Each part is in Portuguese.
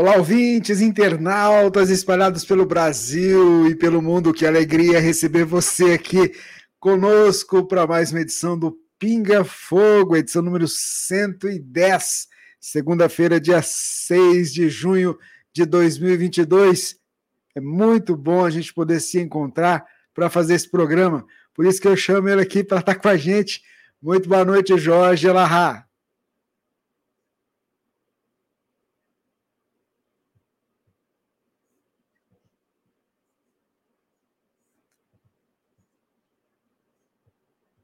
Olá, ouvintes, internautas espalhados pelo Brasil e pelo mundo. Que alegria receber você aqui conosco para mais uma edição do Pinga Fogo, edição número 110, segunda-feira, dia 6 de junho de 2022. É muito bom a gente poder se encontrar para fazer esse programa. Por isso que eu chamo ele aqui para estar com a gente. Muito boa noite, Jorge Elahá.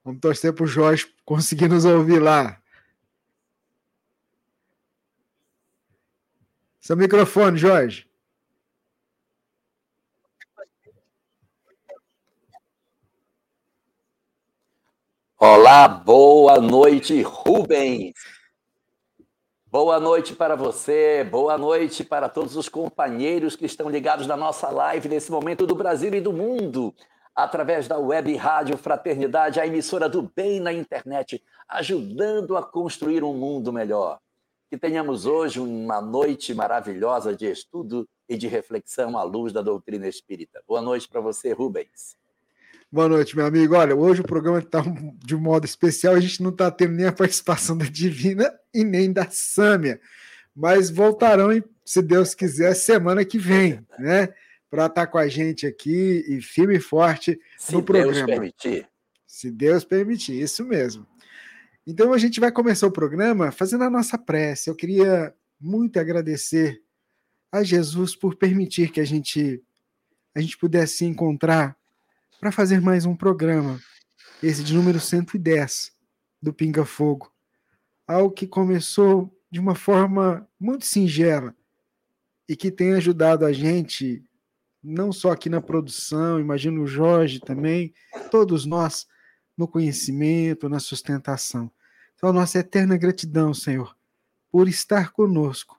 Vamos torcer para o Jorge conseguir nos ouvir lá. Seu microfone, Jorge. Olá, boa noite, Rubens. Boa noite para você, boa noite para todos os companheiros que estão ligados na nossa live nesse momento do Brasil e do mundo através da web Rádio Fraternidade, a emissora do bem na internet, ajudando a construir um mundo melhor. Que tenhamos hoje uma noite maravilhosa de estudo e de reflexão à luz da doutrina espírita. Boa noite para você, Rubens. Boa noite, meu amigo. Olha, hoje o programa está de um modo especial, a gente não está tendo nem a participação da Divina e nem da Sâmia, mas voltarão, se Deus quiser, semana que vem, né? Para estar tá com a gente aqui e firme e forte Se no programa. Se Deus permitir. Se Deus permitir, isso mesmo. Então a gente vai começar o programa fazendo a nossa prece. Eu queria muito agradecer a Jesus por permitir que a gente a gente pudesse se encontrar para fazer mais um programa, esse de número 110 do Pinga Fogo. Algo que começou de uma forma muito singela e que tem ajudado a gente não só aqui na produção, imagino o Jorge também, todos nós no conhecimento, na sustentação. Então, a nossa eterna gratidão, Senhor, por estar conosco.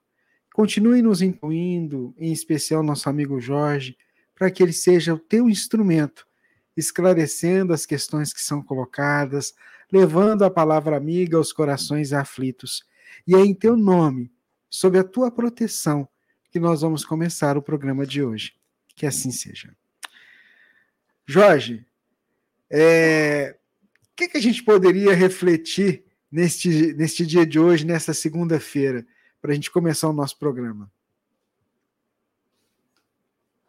Continue nos incluindo, em especial nosso amigo Jorge, para que ele seja o teu instrumento, esclarecendo as questões que são colocadas, levando a palavra amiga aos corações aflitos. E é em teu nome, sob a tua proteção, que nós vamos começar o programa de hoje. Que assim seja. Jorge, é, o que, que a gente poderia refletir neste, neste dia de hoje, nesta segunda-feira, para a gente começar o nosso programa?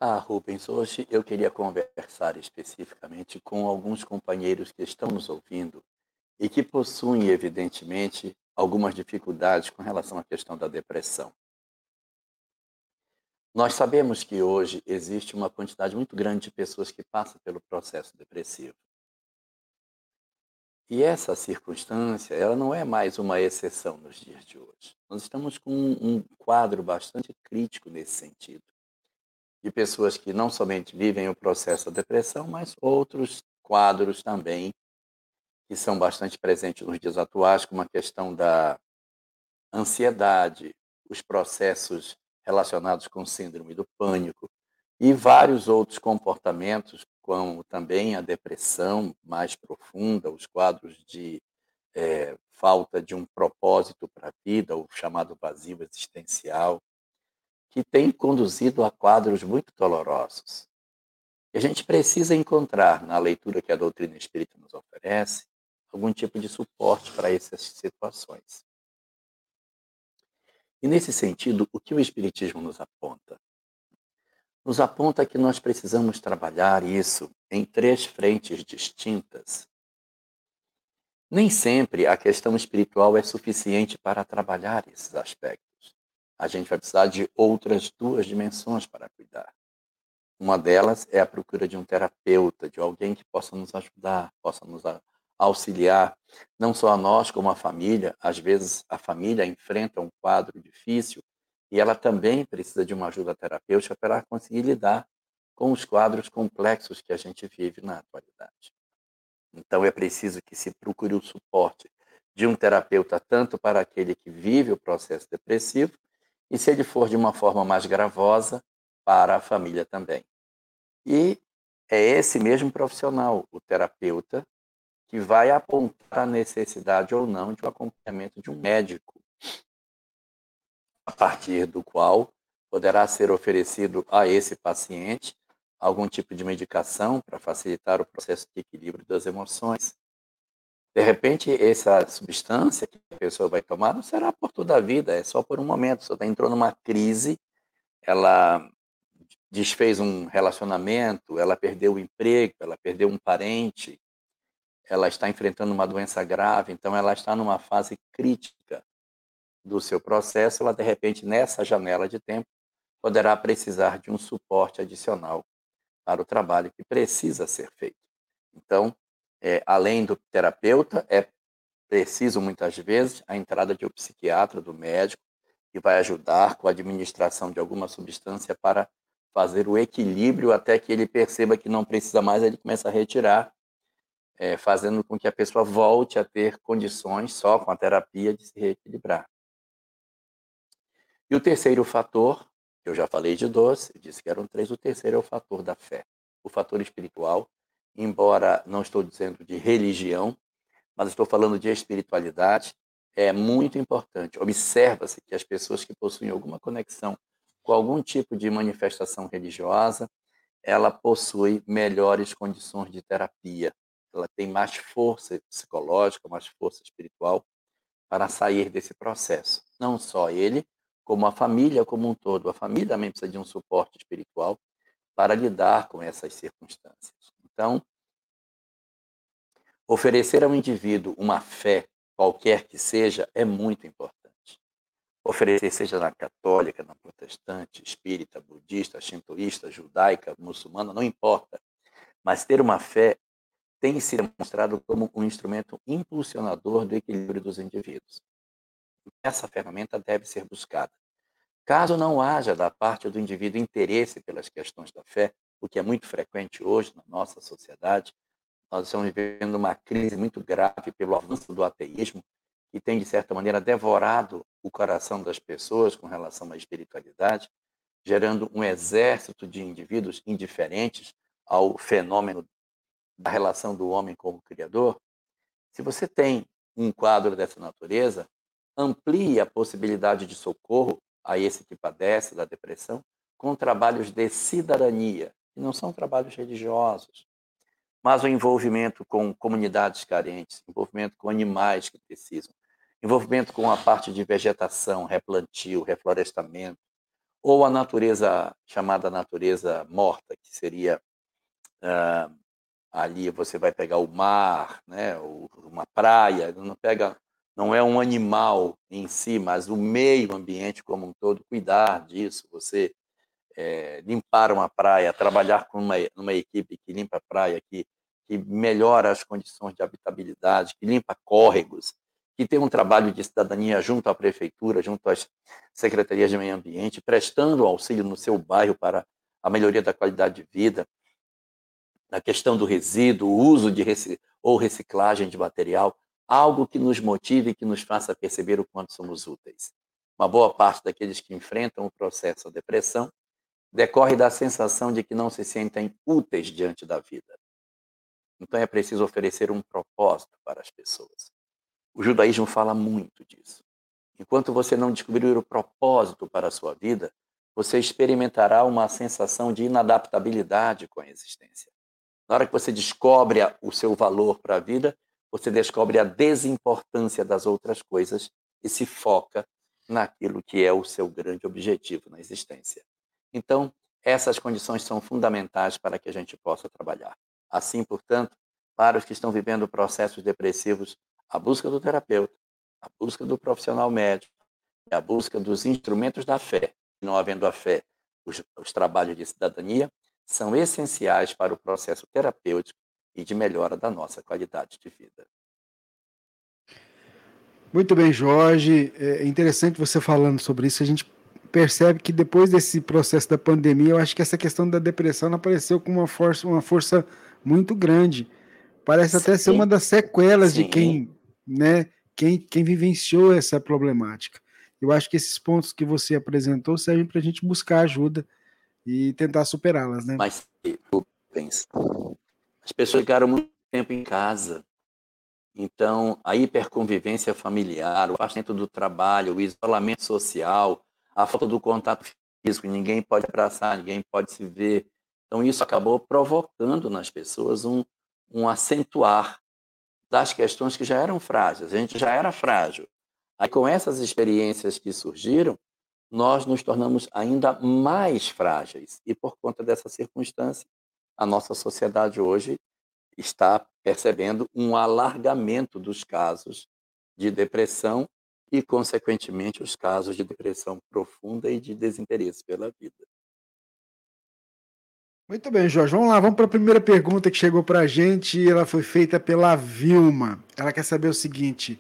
Ah, Rubens, hoje eu queria conversar especificamente com alguns companheiros que estão nos ouvindo e que possuem, evidentemente, algumas dificuldades com relação à questão da depressão. Nós sabemos que hoje existe uma quantidade muito grande de pessoas que passam pelo processo depressivo. E essa circunstância, ela não é mais uma exceção nos dias de hoje. Nós estamos com um quadro bastante crítico nesse sentido. De pessoas que não somente vivem o processo da depressão, mas outros quadros também que são bastante presentes nos dias atuais, como a questão da ansiedade, os processos relacionados com síndrome do pânico e vários outros comportamentos como também a depressão mais profunda, os quadros de é, falta de um propósito para a vida, o chamado vazio existencial, que tem conduzido a quadros muito dolorosos. E a gente precisa encontrar, na leitura que a doutrina espírita nos oferece, algum tipo de suporte para essas situações. E nesse sentido, o que o Espiritismo nos aponta? Nos aponta que nós precisamos trabalhar isso em três frentes distintas. Nem sempre a questão espiritual é suficiente para trabalhar esses aspectos. A gente vai precisar de outras duas dimensões para cuidar. Uma delas é a procura de um terapeuta, de alguém que possa nos ajudar, possa nos auxiliar, não só a nós, como a família. Às vezes, a família enfrenta um quadro difícil e ela também precisa de uma ajuda terapêutica para conseguir lidar com os quadros complexos que a gente vive na atualidade. Então, é preciso que se procure o suporte de um terapeuta, tanto para aquele que vive o processo depressivo, e se ele for de uma forma mais gravosa, para a família também. E é esse mesmo profissional, o terapeuta, que vai apontar a necessidade ou não de um acompanhamento de um médico, a partir do qual poderá ser oferecido a esse paciente algum tipo de medicação para facilitar o processo de equilíbrio das emoções. De repente, essa substância que a pessoa vai tomar não será por toda a vida, é só por um momento. Só entrou numa crise, ela desfez um relacionamento, ela perdeu o emprego, ela perdeu um parente, ela está enfrentando uma doença grave, então ela está numa fase crítica do seu processo, ela de repente nessa janela de tempo poderá precisar de um suporte adicional para o trabalho que precisa ser feito. Então, é, além do terapeuta, é preciso muitas vezes a entrada de um psiquiatra, do médico, que vai ajudar com a administração de alguma substância para fazer o equilíbrio até que ele perceba que não precisa mais, ele começa a retirar é, fazendo com que a pessoa volte a ter condições, só com a terapia, de se reequilibrar. E o terceiro fator, eu já falei de dois, eu disse que eram três, o terceiro é o fator da fé, o fator espiritual, embora não estou dizendo de religião, mas estou falando de espiritualidade, é muito importante. Observa-se que as pessoas que possuem alguma conexão com algum tipo de manifestação religiosa, ela possui melhores condições de terapia, ela tem mais força psicológica, mais força espiritual para sair desse processo. Não só ele, como a família como um todo. A família também precisa de um suporte espiritual para lidar com essas circunstâncias. Então, oferecer ao indivíduo uma fé, qualquer que seja, é muito importante. Oferecer, seja na católica, na protestante, espírita, budista, shintoísta, judaica, muçulmana, não importa. Mas ter uma fé tem se demonstrado como um instrumento impulsionador do equilíbrio dos indivíduos. Essa ferramenta deve ser buscada. Caso não haja da parte do indivíduo interesse pelas questões da fé, o que é muito frequente hoje na nossa sociedade, nós estamos vivendo uma crise muito grave pelo avanço do ateísmo, que tem, de certa maneira, devorado o coração das pessoas com relação à espiritualidade, gerando um exército de indivíduos indiferentes ao fenômeno da relação do homem com o Criador, se você tem um quadro dessa natureza, amplie a possibilidade de socorro a esse que padece da depressão com trabalhos de cidadania, que não são trabalhos religiosos, mas o envolvimento com comunidades carentes, envolvimento com animais que precisam, envolvimento com a parte de vegetação, replantio, reflorestamento, ou a natureza chamada natureza morta, que seria uh, ali você vai pegar o mar, né, uma praia, não pega, não é um animal em si, mas o meio ambiente como um todo, cuidar disso, você é, limpar uma praia, trabalhar com uma, uma equipe que limpa a praia, que, que melhora as condições de habitabilidade, que limpa córregos, que tem um trabalho de cidadania junto à prefeitura, junto às secretarias de meio ambiente, prestando auxílio no seu bairro para a melhoria da qualidade de vida, na questão do resíduo, uso de ou reciclagem de material, algo que nos motive e que nos faça perceber o quanto somos úteis. Uma boa parte daqueles que enfrentam o processo da depressão decorre da sensação de que não se sentem úteis diante da vida. Então é preciso oferecer um propósito para as pessoas. O judaísmo fala muito disso. Enquanto você não descobrir o propósito para a sua vida, você experimentará uma sensação de inadaptabilidade com a existência. Na hora que você descobre o seu valor para a vida, você descobre a desimportância das outras coisas e se foca naquilo que é o seu grande objetivo na existência. Então, essas condições são fundamentais para que a gente possa trabalhar. Assim, portanto, para os que estão vivendo processos depressivos, a busca do terapeuta, a busca do profissional médico, a busca dos instrumentos da fé, não havendo a fé, os, os trabalhos de cidadania, são essenciais para o processo terapêutico e de melhora da nossa qualidade de vida. Muito bem, Jorge. É interessante você falando sobre isso. A gente percebe que depois desse processo da pandemia, eu acho que essa questão da depressão apareceu com uma força, uma força muito grande. Parece Sim. até ser uma das sequelas Sim. de quem, né, quem, quem vivenciou essa problemática. Eu acho que esses pontos que você apresentou servem para a gente buscar ajuda e tentar superá-las, né? Mas eu penso, as pessoas ficaram muito tempo em casa, então a hiperconvivência familiar, o afastamento do trabalho, o isolamento social, a falta do contato físico, ninguém pode abraçar, ninguém pode se ver. Então, isso acabou provocando nas pessoas um, um acentuar das questões que já eram frágeis. A gente já era frágil. Aí, com essas experiências que surgiram, nós nos tornamos ainda mais frágeis. E, por conta dessa circunstância, a nossa sociedade hoje está percebendo um alargamento dos casos de depressão e, consequentemente, os casos de depressão profunda e de desinteresse pela vida. Muito bem, Jorge. Vamos lá, vamos para a primeira pergunta que chegou para a gente. Ela foi feita pela Vilma. Ela quer saber o seguinte: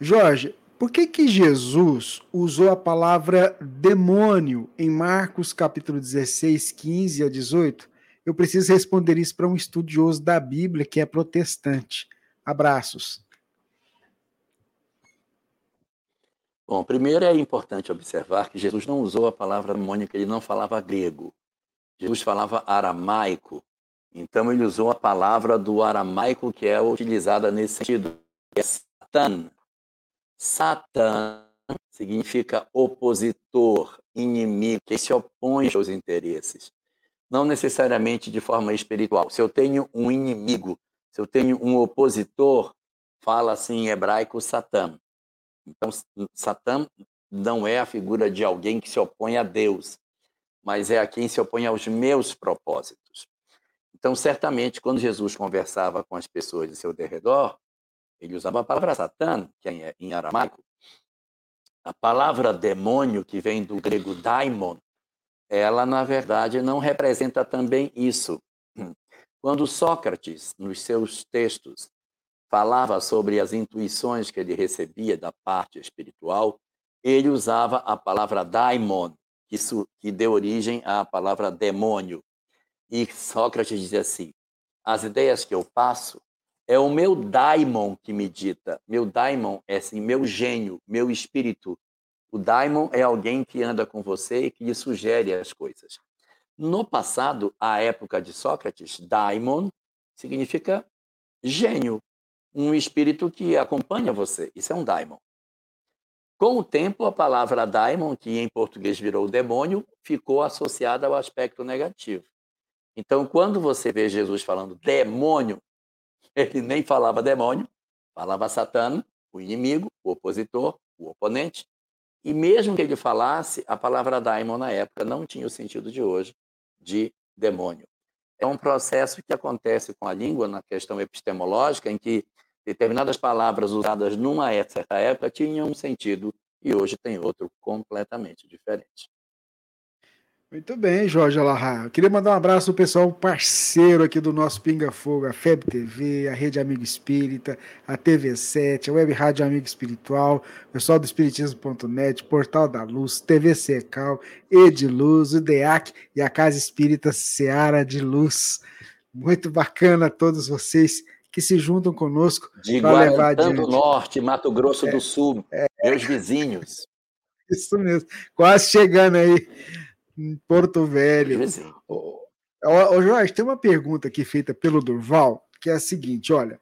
Jorge, por que, que Jesus usou a palavra demônio em Marcos capítulo 16, 15 a 18? Eu preciso responder isso para um estudioso da Bíblia que é protestante. Abraços. Bom, primeiro é importante observar que Jesus não usou a palavra demônio, ele não falava grego. Jesus falava aramaico. Então ele usou a palavra do aramaico que é utilizada nesse sentido, é Satan. Satan significa opositor, inimigo, que se opõe aos interesses. Não necessariamente de forma espiritual. Se eu tenho um inimigo, se eu tenho um opositor, fala assim em hebraico Satã. Então, Satã não é a figura de alguém que se opõe a Deus, mas é a quem se opõe aos meus propósitos. Então, certamente, quando Jesus conversava com as pessoas de seu derredor, ele usava a palavra Satã, que é em aramaico. A palavra demônio, que vem do grego daimon, ela, na verdade, não representa também isso. Quando Sócrates, nos seus textos, falava sobre as intuições que ele recebia da parte espiritual, ele usava a palavra daimon, que, que deu origem à palavra demônio. E Sócrates dizia assim: as ideias que eu passo é o meu daimon que me dita. Meu daimon é assim, meu gênio, meu espírito. O daimon é alguém que anda com você e que lhe sugere as coisas. No passado, a época de Sócrates, daimon significa gênio, um espírito que acompanha você. Isso é um daimon. Com o tempo, a palavra daimon, que em português virou demônio, ficou associada ao aspecto negativo. Então, quando você vê Jesus falando demônio, ele nem falava demônio, falava Satã, o inimigo, o opositor, o oponente. E mesmo que ele falasse, a palavra daimon na época não tinha o sentido de hoje de demônio. É um processo que acontece com a língua na questão epistemológica, em que determinadas palavras usadas numa certa época tinham um sentido e hoje tem outro completamente diferente. Muito bem, Jorge Alahá. Eu queria mandar um abraço ao pessoal parceiro aqui do nosso Pinga Fogo, a FEB TV, a Rede Amigo Espírita, a TV7, a Web Rádio Amigo Espiritual, o pessoal do Espiritismo.net, Portal da Luz, TV Secal, Ediluz, o DEAC e a Casa Espírita Seara de Luz. Muito bacana todos vocês que se juntam conosco para levar adiante. do Norte, Mato Grosso é, do Sul, é, meus vizinhos. Isso mesmo, quase chegando aí em Porto Velho. Ô, ô, Jorge, tem uma pergunta aqui feita pelo Durval, que é a seguinte: olha,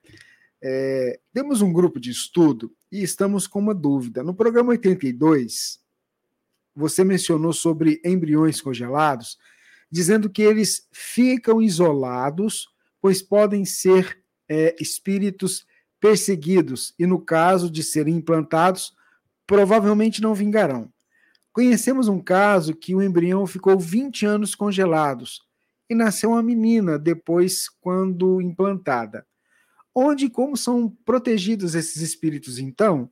é, temos um grupo de estudo e estamos com uma dúvida. No programa 82, você mencionou sobre embriões congelados, dizendo que eles ficam isolados, pois podem ser é, espíritos perseguidos e, no caso de serem implantados, provavelmente não vingarão. Conhecemos um caso que o embrião ficou 20 anos congelados e nasceu uma menina depois, quando implantada. Onde e como são protegidos esses espíritos, então?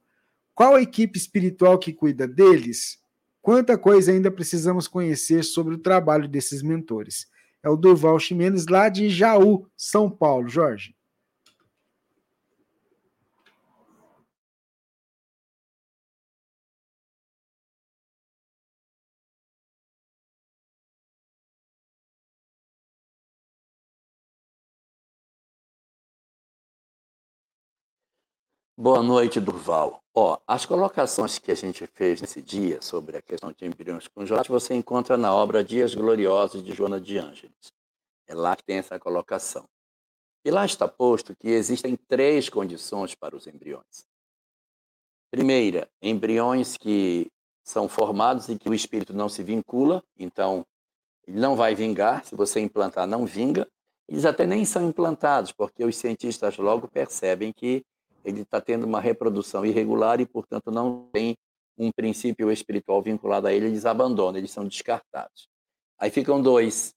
Qual a equipe espiritual que cuida deles? Quanta coisa ainda precisamos conhecer sobre o trabalho desses mentores? É o Durval Ximenes, lá de Jaú, São Paulo. Jorge. Boa noite, Durval. Ó, as colocações que a gente fez nesse dia sobre a questão de embriões congelados você encontra na obra Dias Gloriosos de Joana de Ângeles. É lá que tem essa colocação. E lá está posto que existem três condições para os embriões. Primeira, embriões que são formados e que o espírito não se vincula, então ele não vai vingar, se você implantar, não vinga. Eles até nem são implantados, porque os cientistas logo percebem que ele está tendo uma reprodução irregular e, portanto, não tem um princípio espiritual vinculado a ele, eles abandonam, eles são descartados. Aí ficam dois.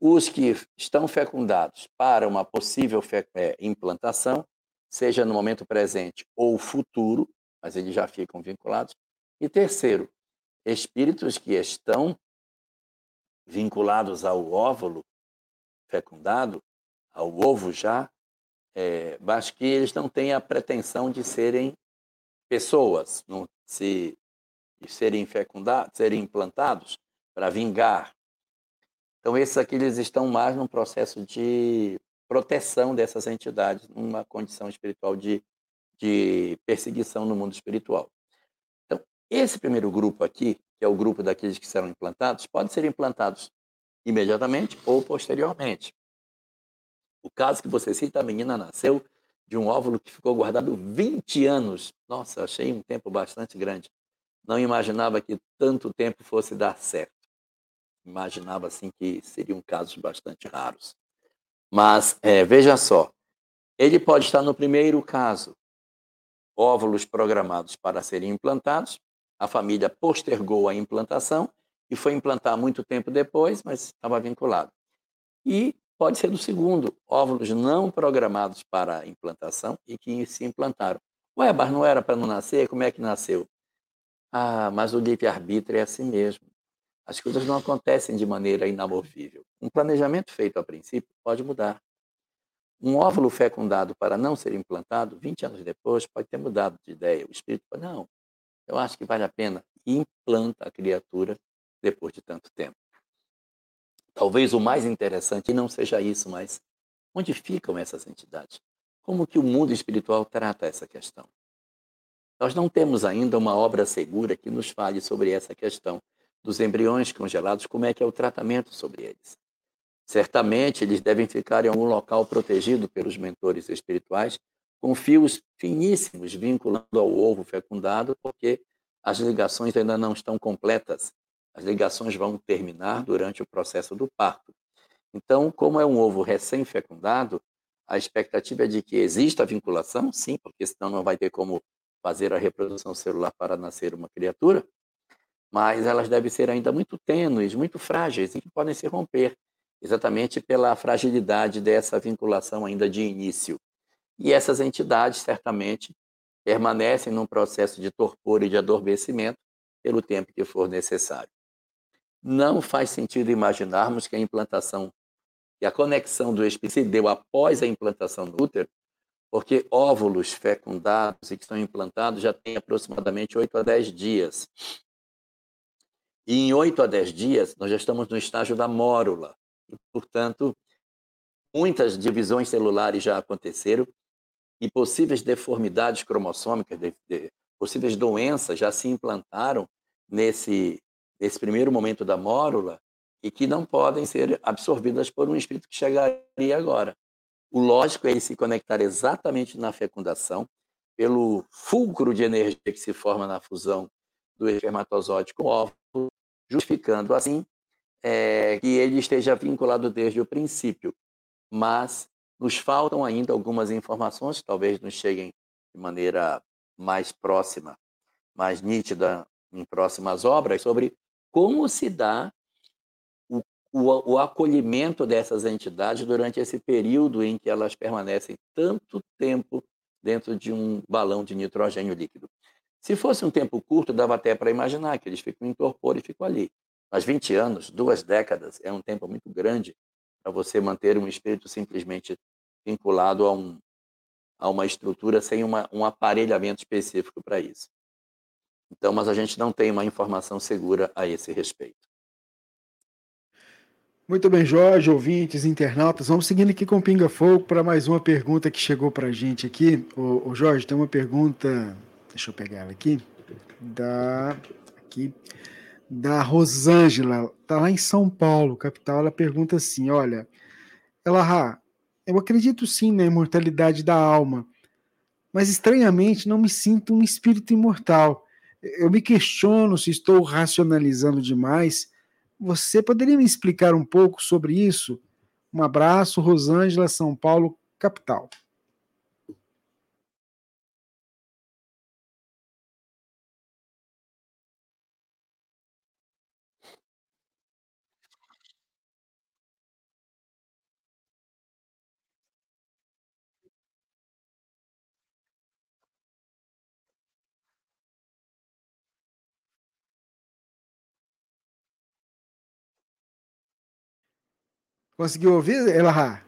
Os que estão fecundados para uma possível é, implantação, seja no momento presente ou futuro, mas eles já ficam vinculados. E terceiro, espíritos que estão vinculados ao óvulo fecundado, ao ovo já, é, mas que eles não têm a pretensão de serem pessoas, não, se, de serem fecundados, serem implantados para vingar. Então, esses aqui eles estão mais num processo de proteção dessas entidades, numa condição espiritual de, de perseguição no mundo espiritual. Então, esse primeiro grupo aqui, que é o grupo daqueles que serão implantados, pode ser implantados imediatamente ou posteriormente. O caso que você cita, a menina nasceu de um óvulo que ficou guardado 20 anos. Nossa, achei um tempo bastante grande. Não imaginava que tanto tempo fosse dar certo. Imaginava assim que seriam casos bastante raros. Mas é, veja só, ele pode estar no primeiro caso, óvulos programados para serem implantados, a família postergou a implantação e foi implantar muito tempo depois, mas estava vinculado. E Pode ser do segundo, óvulos não programados para implantação e que se implantaram. Ué, mas não era para não nascer? Como é que nasceu? Ah, mas o livre-arbítrio é assim mesmo. As coisas não acontecem de maneira inamovível. Um planejamento feito a princípio pode mudar. Um óvulo fecundado para não ser implantado, 20 anos depois, pode ter mudado de ideia. O espírito fala, não, eu acho que vale a pena. Implanta a criatura depois de tanto tempo. Talvez o mais interessante não seja isso, mas onde ficam essas entidades? Como que o mundo espiritual trata essa questão? Nós não temos ainda uma obra segura que nos fale sobre essa questão dos embriões congelados, como é que é o tratamento sobre eles. Certamente eles devem ficar em algum local protegido pelos mentores espirituais, com fios finíssimos vinculando ao ovo fecundado, porque as ligações ainda não estão completas as ligações vão terminar durante o processo do parto. Então, como é um ovo recém-fecundado, a expectativa é de que exista vinculação, sim, porque senão não vai ter como fazer a reprodução celular para nascer uma criatura, mas elas devem ser ainda muito tênues, muito frágeis e que podem se romper, exatamente pela fragilidade dessa vinculação ainda de início. E essas entidades, certamente, permanecem num processo de torpor e de adormecimento pelo tempo que for necessário. Não faz sentido imaginarmos que a implantação, que a conexão do espírito se deu após a implantação do útero, porque óvulos fecundados e que são implantados já têm aproximadamente 8 a 10 dias. E em 8 a 10 dias, nós já estamos no estágio da mórula. E, portanto, muitas divisões celulares já aconteceram e possíveis deformidades cromossômicas, de, de, possíveis doenças já se implantaram nesse nesse primeiro momento da mórula, e que não podem ser absorvidas por um espírito que chegaria agora. O lógico é ele se conectar exatamente na fecundação, pelo fulcro de energia que se forma na fusão do espermatozoide com o óvulo, justificando assim é, que ele esteja vinculado desde o princípio. Mas nos faltam ainda algumas informações, talvez nos cheguem de maneira mais próxima, mais nítida em próximas obras, sobre como se dá o, o, o acolhimento dessas entidades durante esse período em que elas permanecem tanto tempo dentro de um balão de nitrogênio líquido. Se fosse um tempo curto, dava até para imaginar que eles ficam em torpor e ficam ali. Mas 20 anos, duas décadas, é um tempo muito grande para você manter um espírito simplesmente vinculado a, um, a uma estrutura sem uma, um aparelhamento específico para isso. Então, mas a gente não tem uma informação segura a esse respeito. Muito bem, Jorge, ouvintes, internautas, vamos seguindo aqui com o Pinga Fogo para mais uma pergunta que chegou para a gente aqui. O, Jorge, tem uma pergunta, deixa eu pegar ela aqui, da, aqui, da Rosângela, tá lá em São Paulo, capital, ela pergunta assim, olha, ela, eu acredito sim na imortalidade da alma, mas estranhamente não me sinto um espírito imortal. Eu me questiono se estou racionalizando demais. Você poderia me explicar um pouco sobre isso? Um abraço, Rosângela, São Paulo, capital. Conseguiu ouvir, Elahá?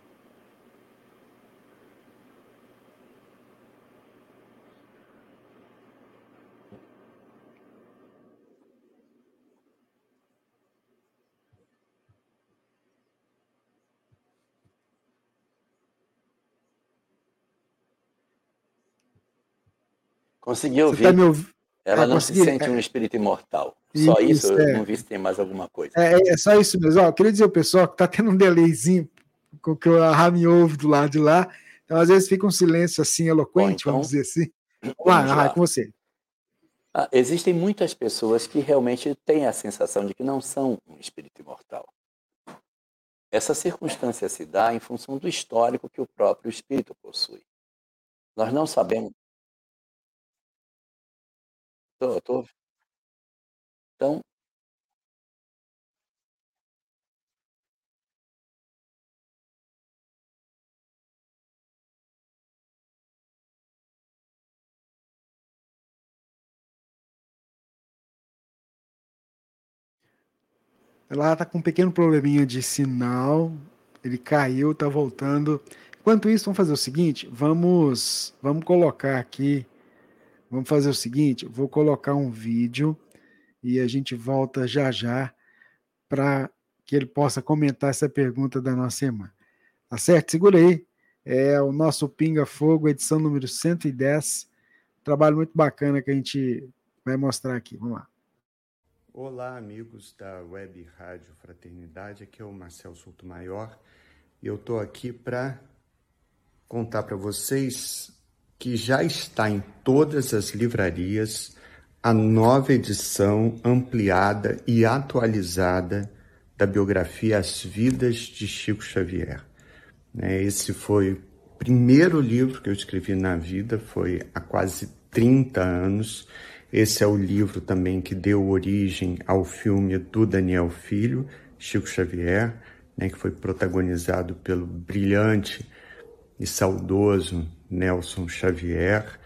Conseguiu ouvir. Tá Ela ah, não se sente um espírito imortal. Só isso, isso é. eu não vi se tem mais alguma coisa. É, é só isso mesmo. Ó, queria dizer ao pessoal que tá tendo um delayzinho com que a Rami ouve do lado de lá. Então, às vezes fica um silêncio assim eloquente, Bom, então, vamos dizer assim. Vamos lá, com você. Ah, existem muitas pessoas que realmente têm a sensação de que não são um espírito imortal. Essa circunstância se dá em função do histórico que o próprio espírito possui. Nós não sabemos. Tô, tô... Então Ela está com um pequeno probleminha de sinal. Ele caiu, está voltando. Enquanto isso, vamos fazer o seguinte: vamos, vamos colocar aqui. Vamos fazer o seguinte: vou colocar um vídeo e a gente volta já já para que ele possa comentar essa pergunta da nossa irmã. Tá certo? Segura aí. É o nosso Pinga Fogo, edição número 110. Trabalho muito bacana que a gente vai mostrar aqui. Vamos lá. Olá, amigos da Web Rádio Fraternidade. Aqui é o Marcel Souto Maior eu estou aqui para contar para vocês que já está em todas as livrarias a nova edição ampliada e atualizada da biografia As Vidas de Chico Xavier. Né, esse foi o primeiro livro que eu escrevi na vida, foi há quase 30 anos. Esse é o livro também que deu origem ao filme do Daniel Filho, Chico Xavier, né, que foi protagonizado pelo brilhante e saudoso Nelson Xavier.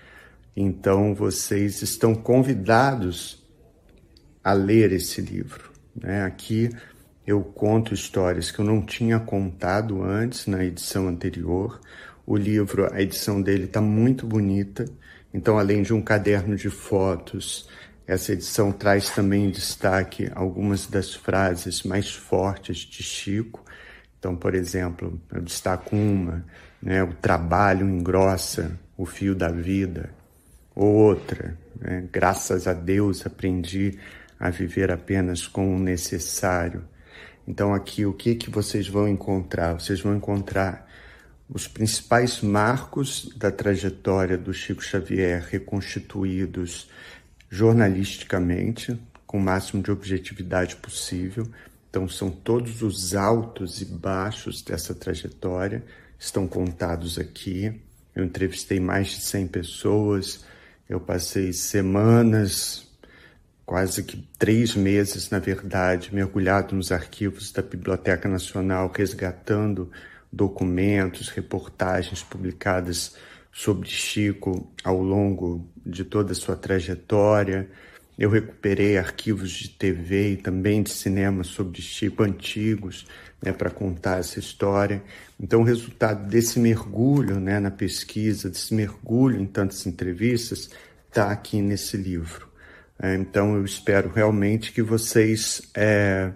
Então, vocês estão convidados a ler esse livro. Né? Aqui eu conto histórias que eu não tinha contado antes na edição anterior. O livro, a edição dele está muito bonita. Então, além de um caderno de fotos, essa edição traz também em destaque algumas das frases mais fortes de Chico. Então, por exemplo, eu destaco uma, né? o trabalho engrossa o fio da vida outra. Né? Graças a Deus aprendi a viver apenas com o necessário. Então aqui o que que vocês vão encontrar? Vocês vão encontrar os principais marcos da trajetória do Chico Xavier reconstituídos jornalisticamente, com o máximo de objetividade possível. Então, são todos os altos e baixos dessa trajetória, estão contados aqui. Eu entrevistei mais de 100 pessoas, eu passei semanas, quase que três meses, na verdade, mergulhado nos arquivos da Biblioteca Nacional, resgatando documentos, reportagens publicadas sobre Chico ao longo de toda a sua trajetória. Eu recuperei arquivos de TV e também de cinema sobre Chico antigos, né, para contar essa história. Então, o resultado desse mergulho né, na pesquisa, desse mergulho em tantas entrevistas, está aqui nesse livro. É, então, eu espero realmente que vocês é,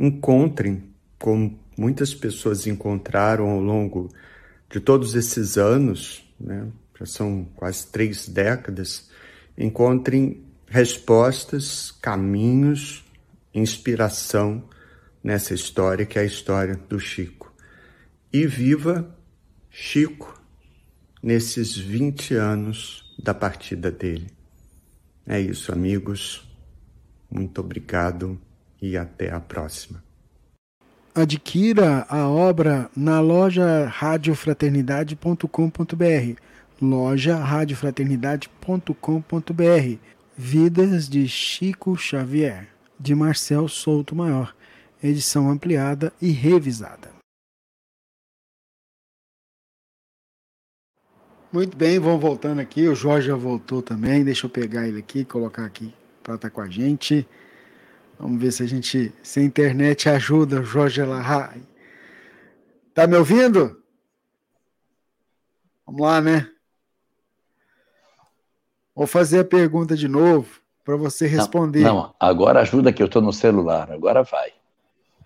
encontrem, como muitas pessoas encontraram ao longo de todos esses anos, né, já são quase três décadas, encontrem respostas, caminhos, inspiração nessa história que é a história do Chico. E viva Chico nesses 20 anos da partida dele. É isso, amigos. Muito obrigado e até a próxima adquira a obra na loja radiofraternidade.com.br. Loja radiofraternidade.com.br. Vidas de Chico Xavier, de Marcel Souto Maior. Edição ampliada e revisada. Muito bem, vamos voltando aqui. O Jorge já voltou também. Deixa eu pegar ele aqui, colocar aqui para estar com a gente. Vamos ver se a gente, se a internet ajuda, Jorge Larra. Tá me ouvindo? Vamos lá, né? Vou fazer a pergunta de novo para você responder. Não, não, agora ajuda que eu estou no celular, agora vai.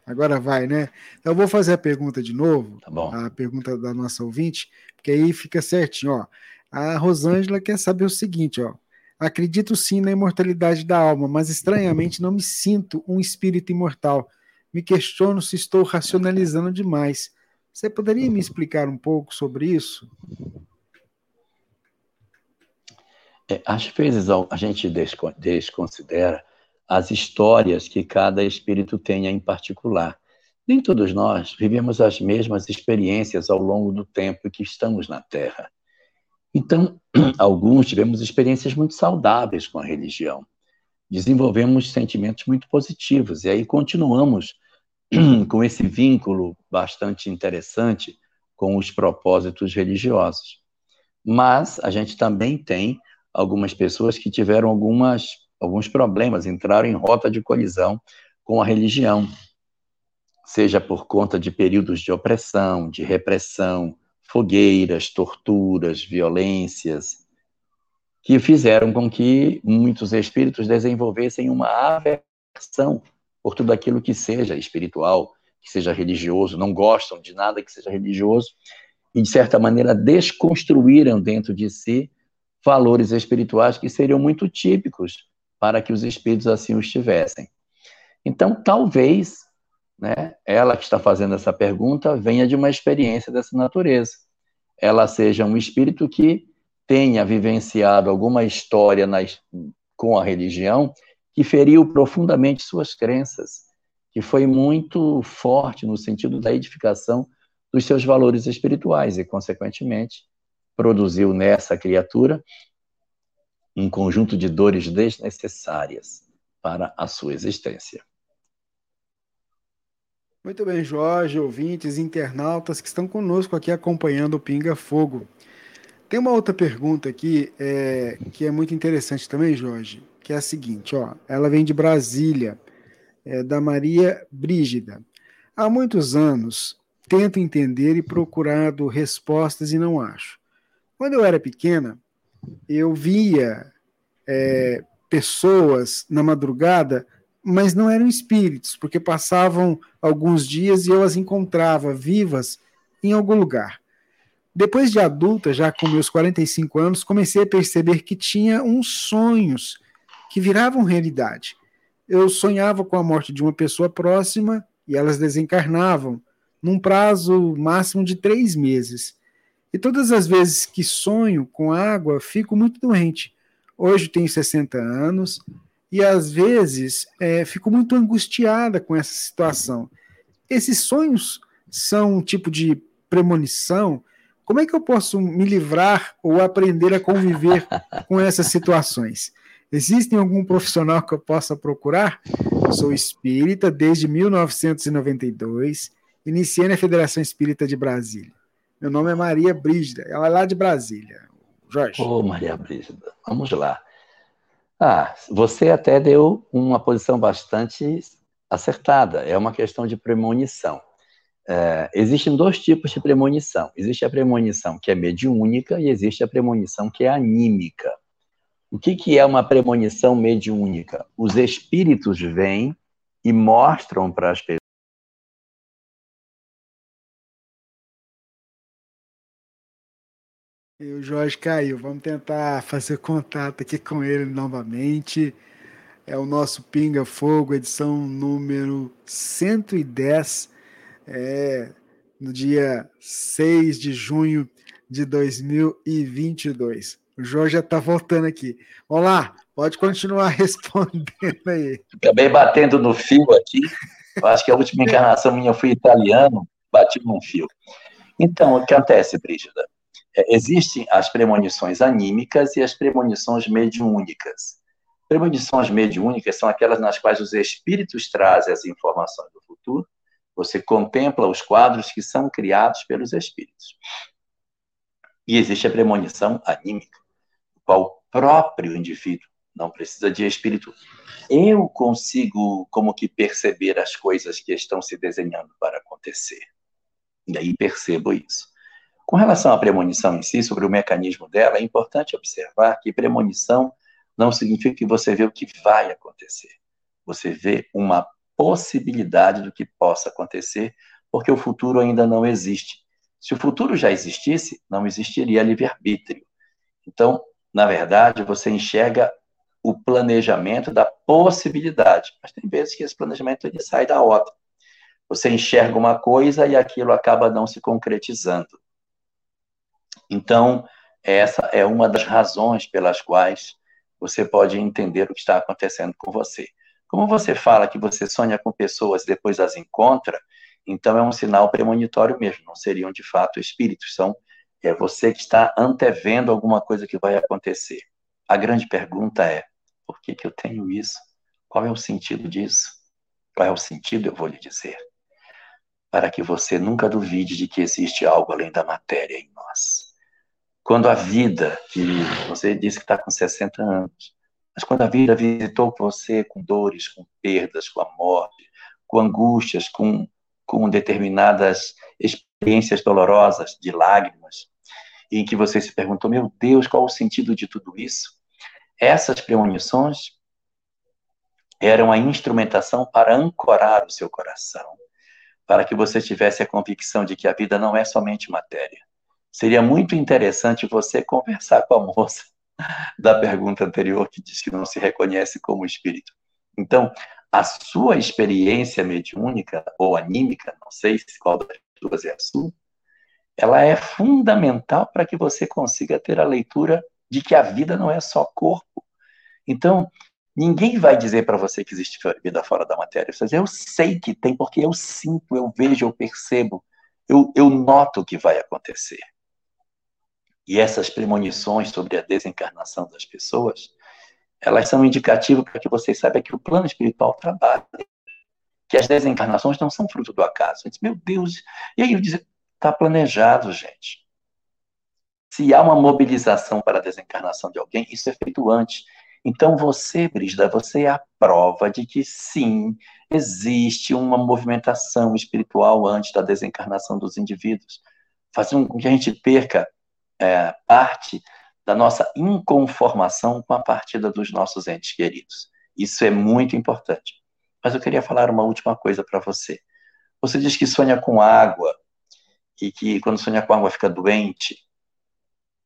Agora vai, né? Então, eu vou fazer a pergunta de novo, tá bom. a pergunta da nossa ouvinte, porque aí fica certinho, ó. A Rosângela quer saber o seguinte, ó. Acredito sim na imortalidade da alma, mas estranhamente não me sinto um espírito imortal. Me questiono se estou racionalizando demais. Você poderia me explicar um pouco sobre isso? É, às vezes a gente desconsidera as histórias que cada espírito tenha em particular. Nem todos nós vivemos as mesmas experiências ao longo do tempo que estamos na Terra. Então, alguns tivemos experiências muito saudáveis com a religião. Desenvolvemos sentimentos muito positivos e aí continuamos com esse vínculo bastante interessante com os propósitos religiosos. Mas a gente também tem algumas pessoas que tiveram algumas, alguns problemas, entraram em rota de colisão com a religião, seja por conta de períodos de opressão, de repressão, fogueiras, torturas, violências, que fizeram com que muitos espíritos desenvolvessem uma aversão por tudo aquilo que seja espiritual, que seja religioso, não gostam de nada que seja religioso, e de certa maneira desconstruíram dentro de si valores espirituais que seriam muito típicos para que os espíritos assim os tivessem. Então, talvez, né, ela que está fazendo essa pergunta venha de uma experiência dessa natureza ela seja um espírito que tenha vivenciado alguma história nas, com a religião que feriu profundamente suas crenças, que foi muito forte no sentido da edificação dos seus valores espirituais e, consequentemente, produziu nessa criatura um conjunto de dores desnecessárias para a sua existência. Muito bem, Jorge, ouvintes, internautas que estão conosco aqui acompanhando o Pinga Fogo. Tem uma outra pergunta aqui é, que é muito interessante também, Jorge, que é a seguinte: ó, ela vem de Brasília, é, da Maria Brígida. Há muitos anos tento entender e procurado respostas e não acho. Quando eu era pequena, eu via é, pessoas na madrugada mas não eram espíritos, porque passavam alguns dias e eu as encontrava vivas em algum lugar. Depois de adulta, já com meus 45 anos, comecei a perceber que tinha uns sonhos que viravam realidade. eu sonhava com a morte de uma pessoa próxima e elas desencarnavam num prazo máximo de três meses. E todas as vezes que sonho com água, fico muito doente. Hoje tenho 60 anos e às vezes é, fico muito angustiada com essa situação. Esses sonhos são um tipo de premonição? Como é que eu posso me livrar ou aprender a conviver com essas situações? Existe algum profissional que eu possa procurar? Sou espírita desde 1992, iniciei na Federação Espírita de Brasília. Meu nome é Maria Brígida, ela é lá de Brasília. Jorge. Ô, oh, Maria Brígida, vamos lá. Ah, você até deu uma posição bastante acertada. É uma questão de premonição. É, existem dois tipos de premonição. Existe a premonição que é mediúnica e existe a premonição que é anímica. O que, que é uma premonição mediúnica? Os espíritos vêm e mostram para as pessoas. E o Jorge caiu. Vamos tentar fazer contato aqui com ele novamente. É o nosso Pinga Fogo, edição número 110, é, no dia 6 de junho de 2022. O Jorge já está voltando aqui. Vamos lá, pode continuar respondendo aí. Acabei batendo no fio aqui. Eu acho que a última encarnação minha fui italiano, bati num fio. Então, o que acontece, Brígida? É, existem as premonições anímicas e as premonições mediúnicas. Premonições mediúnicas são aquelas nas quais os espíritos trazem as informações do futuro. Você contempla os quadros que são criados pelos espíritos. E existe a premonição anímica qual o próprio indivíduo não precisa de espírito. Eu consigo, como que, perceber as coisas que estão se desenhando para acontecer. E aí percebo isso. Com relação à premonição em si, sobre o mecanismo dela, é importante observar que premonição não significa que você vê o que vai acontecer. Você vê uma possibilidade do que possa acontecer, porque o futuro ainda não existe. Se o futuro já existisse, não existiria livre-arbítrio. Então, na verdade, você enxerga o planejamento da possibilidade. Mas tem vezes que esse planejamento ele sai da outra. Você enxerga uma coisa e aquilo acaba não se concretizando. Então, essa é uma das razões pelas quais você pode entender o que está acontecendo com você. Como você fala que você sonha com pessoas e depois as encontra, então é um sinal premonitório mesmo, não seriam de fato espíritos, são é você que está antevendo alguma coisa que vai acontecer. A grande pergunta é: por que, que eu tenho isso? Qual é o sentido disso? Qual é o sentido, eu vou lhe dizer. Para que você nunca duvide de que existe algo além da matéria em nós. Quando a vida, que você disse que está com 60 anos, mas quando a vida visitou você com dores, com perdas, com a morte, com angústias, com, com determinadas experiências dolorosas de lágrimas, em que você se perguntou, meu Deus, qual o sentido de tudo isso? Essas premonições eram a instrumentação para ancorar o seu coração, para que você tivesse a convicção de que a vida não é somente matéria. Seria muito interessante você conversar com a moça da pergunta anterior que disse que não se reconhece como espírito. Então, a sua experiência mediúnica ou anímica, não sei qual das duas é a sua, ela é fundamental para que você consiga ter a leitura de que a vida não é só corpo. Então, ninguém vai dizer para você que existe vida fora da matéria. Você diz, eu sei que tem, porque eu sinto, eu vejo, eu percebo, eu, eu noto o que vai acontecer. E essas premonições sobre a desencarnação das pessoas, elas são indicativas para que você saiba que o plano espiritual trabalha, que as desencarnações não são fruto do acaso. Diz, meu Deus, e aí eu disse, Está planejado, gente. Se há uma mobilização para a desencarnação de alguém, isso é feito antes. Então você, Brígida, você é a prova de que sim, existe uma movimentação espiritual antes da desencarnação dos indivíduos, fazendo com que a gente perca é, parte da nossa inconformação com a partida dos nossos entes queridos. Isso é muito importante. Mas eu queria falar uma última coisa para você. Você diz que sonha com água, e que quando sonha com água fica doente,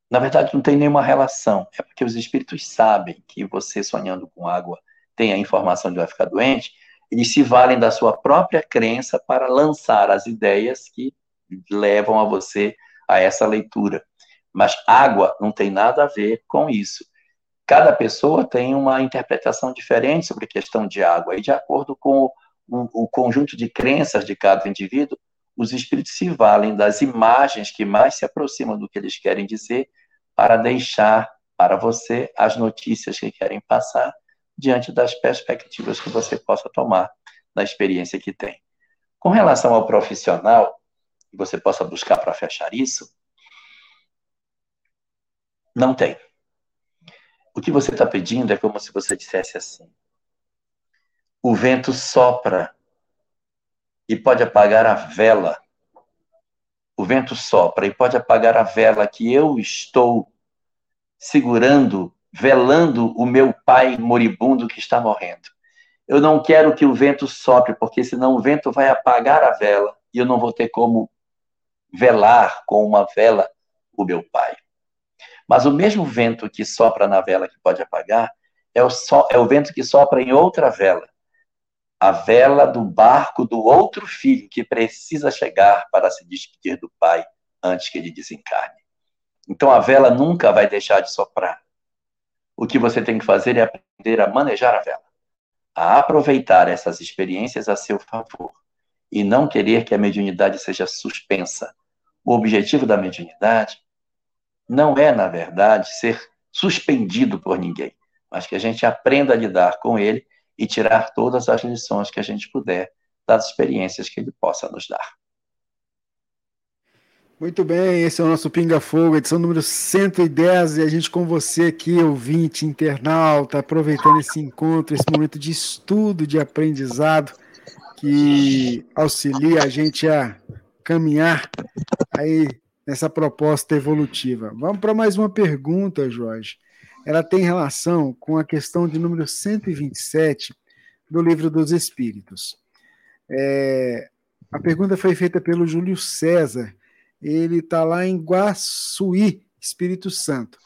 na verdade não tem nenhuma relação. É porque os espíritos sabem que você sonhando com água tem a informação de vai ficar doente, eles se valem da sua própria crença para lançar as ideias que levam a você a essa leitura. Mas água não tem nada a ver com isso. Cada pessoa tem uma interpretação diferente sobre a questão de água, e de acordo com o, o conjunto de crenças de cada indivíduo, os espíritos se valem das imagens que mais se aproximam do que eles querem dizer para deixar para você as notícias que querem passar diante das perspectivas que você possa tomar da experiência que tem. Com relação ao profissional, que você possa buscar para fechar isso, não tem. O que você está pedindo é como se você dissesse assim: o vento sopra e pode apagar a vela. O vento sopra e pode apagar a vela que eu estou segurando, velando o meu pai moribundo que está morrendo. Eu não quero que o vento sopre, porque senão o vento vai apagar a vela e eu não vou ter como velar com uma vela o meu pai. Mas o mesmo vento que sopra na vela que pode apagar é o, so, é o vento que sopra em outra vela a vela do barco do outro filho que precisa chegar para se despedir do pai antes que ele desencarne. Então a vela nunca vai deixar de soprar. O que você tem que fazer é aprender a manejar a vela, a aproveitar essas experiências a seu favor e não querer que a mediunidade seja suspensa. O objetivo da mediunidade não é, na verdade, ser suspendido por ninguém, mas que a gente aprenda a lidar com ele e tirar todas as lições que a gente puder das experiências que ele possa nos dar. Muito bem, esse é o nosso Pinga Fogo, edição número 110, e a gente com você aqui, ouvinte, internauta, aproveitando esse encontro, esse momento de estudo, de aprendizado, que auxilia a gente a caminhar aí nessa proposta evolutiva. Vamos para mais uma pergunta, Jorge ela tem relação com a questão de número 127 do Livro dos Espíritos. É, a pergunta foi feita pelo Júlio César. Ele está lá em Guaçuí, Espírito Santo.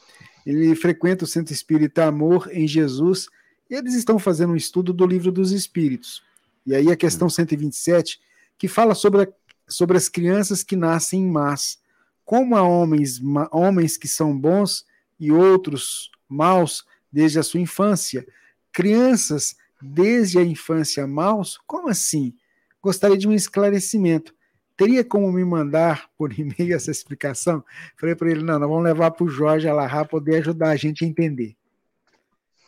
Ele frequenta o Centro Espírita Amor em Jesus e eles estão fazendo um estudo do Livro dos Espíritos. E aí a questão 127, que fala sobre, a, sobre as crianças que nascem em más. Como há homens, homens que são bons e outros maus desde a sua infância. Crianças desde a infância maus? Como assim? Gostaria de um esclarecimento. Teria como me mandar por e-mail essa explicação? Falei para ele: não, nós vamos levar para o Jorge Alahá poder ajudar a gente a entender.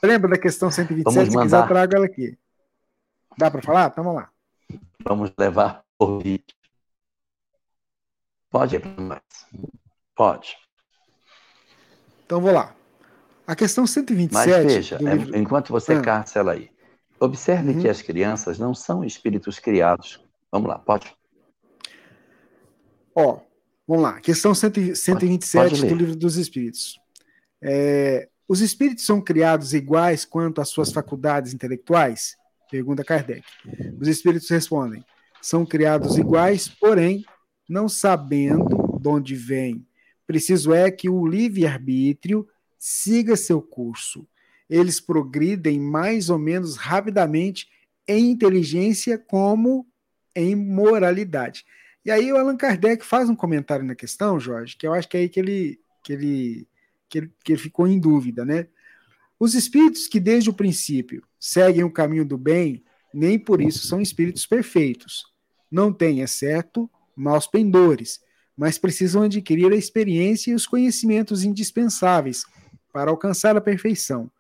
Lembra da questão 127? Se quiser, trago ela aqui. Dá para falar? Então vamos lá. Vamos levar por vídeo. Pode, pode. Então vou lá. A questão 127. Mas veja, é, livro... enquanto você ah. caça ela aí, observe uhum. que as crianças não são espíritos criados. Vamos lá, pode. Ó, vamos lá. Questão 127 pode, pode do Livro dos Espíritos. É, os espíritos são criados iguais quanto às suas faculdades intelectuais? Pergunta Kardec. Os espíritos respondem: são criados iguais, porém, não sabendo de onde vêm. Preciso é que o livre-arbítrio siga seu curso. Eles progridem mais ou menos rapidamente em inteligência como em moralidade. E aí o Allan Kardec faz um comentário na questão, Jorge, que eu acho que é aí que ele, que ele, que ele, que ele ficou em dúvida, né? Os espíritos que desde o princípio seguem o caminho do bem, nem por isso são espíritos perfeitos. Não têm, é certo, maus pendores, mas precisam adquirir a experiência e os conhecimentos indispensáveis para alcançar a perfeição.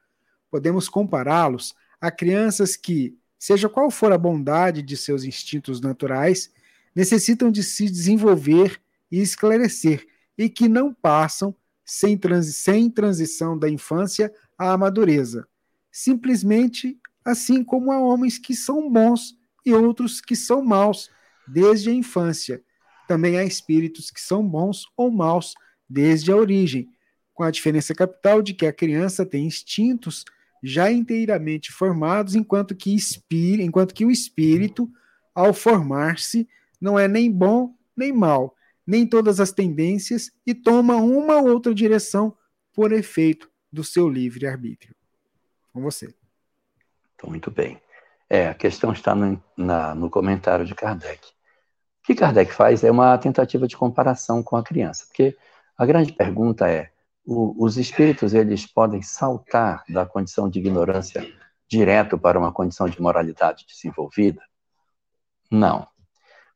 Podemos compará-los a crianças que, seja qual for a bondade de seus instintos naturais, necessitam de se desenvolver e esclarecer, e que não passam sem, transi sem transição da infância à madureza. Simplesmente assim como há homens que são bons e outros que são maus desde a infância. Também há espíritos que são bons ou maus desde a origem, com a diferença capital de que a criança tem instintos já inteiramente formados, enquanto que, espí enquanto que o espírito, ao formar-se, não é nem bom nem mal, nem todas as tendências e toma uma ou outra direção por efeito do seu livre arbítrio. Com você. Muito bem. É, a questão está no, na, no comentário de Kardec. O que Kardec faz é uma tentativa de comparação com a criança, porque a grande pergunta é: o, os espíritos eles podem saltar da condição de ignorância direto para uma condição de moralidade desenvolvida? Não.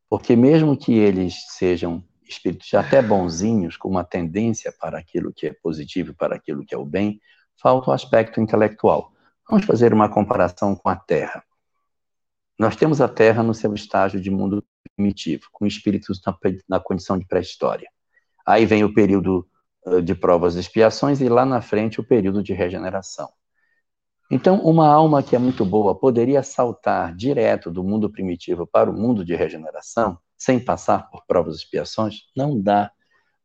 Porque mesmo que eles sejam espíritos até bonzinhos, com uma tendência para aquilo que é positivo, para aquilo que é o bem, falta o aspecto intelectual. Vamos fazer uma comparação com a Terra. Nós temos a Terra no seu estágio de mundo primitivo, com espíritos na, na condição de pré-história. Aí vem o período de provas e expiações e lá na frente o período de regeneração. Então, uma alma que é muito boa poderia saltar direto do mundo primitivo para o mundo de regeneração, sem passar por provas e expiações? Não dá.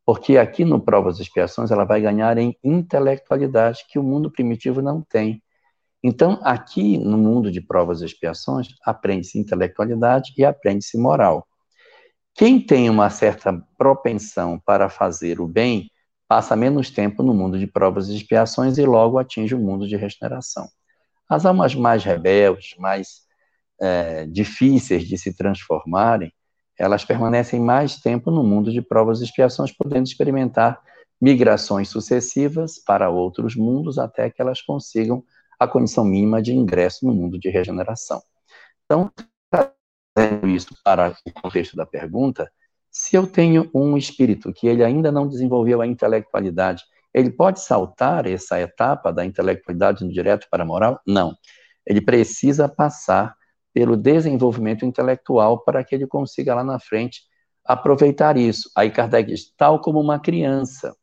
Porque aqui no provas e expiações ela vai ganhar em intelectualidade que o mundo primitivo não tem. Então, aqui no mundo de provas e expiações, aprende-se intelectualidade e aprende-se moral. Quem tem uma certa propensão para fazer o bem, passa menos tempo no mundo de provas e expiações e logo atinge o mundo de regeneração. As almas mais rebeldes, mais é, difíceis de se transformarem, elas permanecem mais tempo no mundo de provas e expiações, podendo experimentar migrações sucessivas para outros mundos até que elas consigam a condição mínima de ingresso no mundo de regeneração. Então, trazendo isso para o contexto da pergunta, se eu tenho um espírito que ele ainda não desenvolveu a intelectualidade, ele pode saltar essa etapa da intelectualidade no direto para a moral? Não. Ele precisa passar pelo desenvolvimento intelectual para que ele consiga lá na frente aproveitar isso. Aí Kardec diz, tal como uma criança.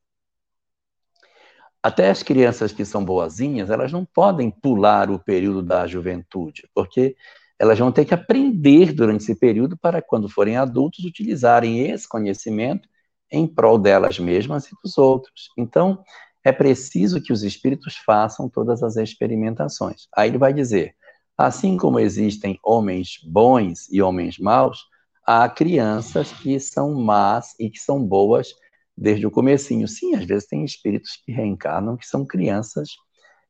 Até as crianças que são boazinhas, elas não podem pular o período da juventude, porque elas vão ter que aprender durante esse período para, quando forem adultos, utilizarem esse conhecimento em prol delas mesmas e dos outros. Então, é preciso que os espíritos façam todas as experimentações. Aí ele vai dizer: assim como existem homens bons e homens maus, há crianças que são más e que são boas desde o comecinho. Sim, às vezes tem espíritos que reencarnam que são crianças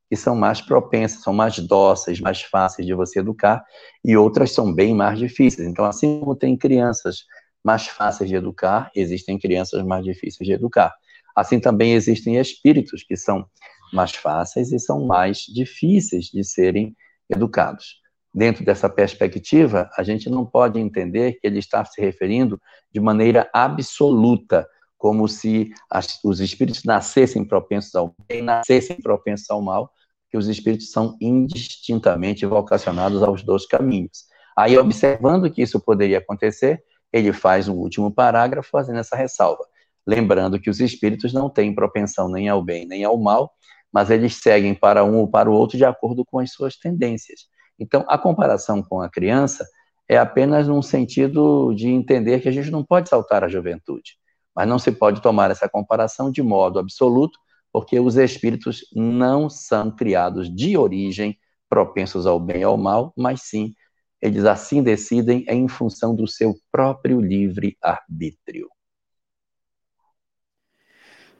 que são mais propensas, são mais dóceis, mais fáceis de você educar, e outras são bem mais difíceis. Então, assim como tem crianças mais fáceis de educar, existem crianças mais difíceis de educar. Assim também existem espíritos que são mais fáceis e são mais difíceis de serem educados. Dentro dessa perspectiva, a gente não pode entender que ele está se referindo de maneira absoluta, como se as, os espíritos nascessem propensos ao bem, nascessem propensos ao mal, que os espíritos são indistintamente vocacionados aos dois caminhos. Aí, observando que isso poderia acontecer, ele faz um último parágrafo fazendo essa ressalva, lembrando que os espíritos não têm propensão nem ao bem nem ao mal, mas eles seguem para um ou para o outro de acordo com as suas tendências. Então, a comparação com a criança é apenas num sentido de entender que a gente não pode saltar a juventude, mas não se pode tomar essa comparação de modo absoluto, porque os espíritos não são criados de origem propensos ao bem e ao mal, mas sim, eles assim decidem em função do seu próprio livre arbítrio.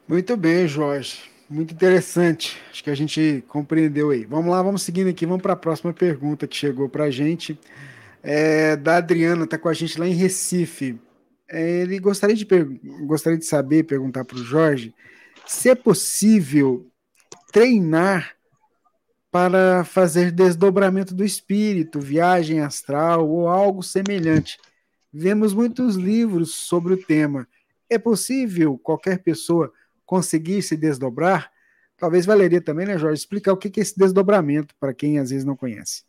Muito bem, Jorge. Muito interessante. Acho que a gente compreendeu aí. Vamos lá, vamos seguindo aqui. Vamos para a próxima pergunta que chegou para a gente. É, da Adriana, está com a gente lá em Recife. É, ele gostaria de, gostaria de saber, perguntar para o Jorge, se é possível treinar para fazer desdobramento do espírito, viagem astral ou algo semelhante. Vemos muitos livros sobre o tema. É possível qualquer pessoa conseguir se desdobrar? Talvez valeria também, né, Jorge, explicar o que é esse desdobramento para quem às vezes não conhece.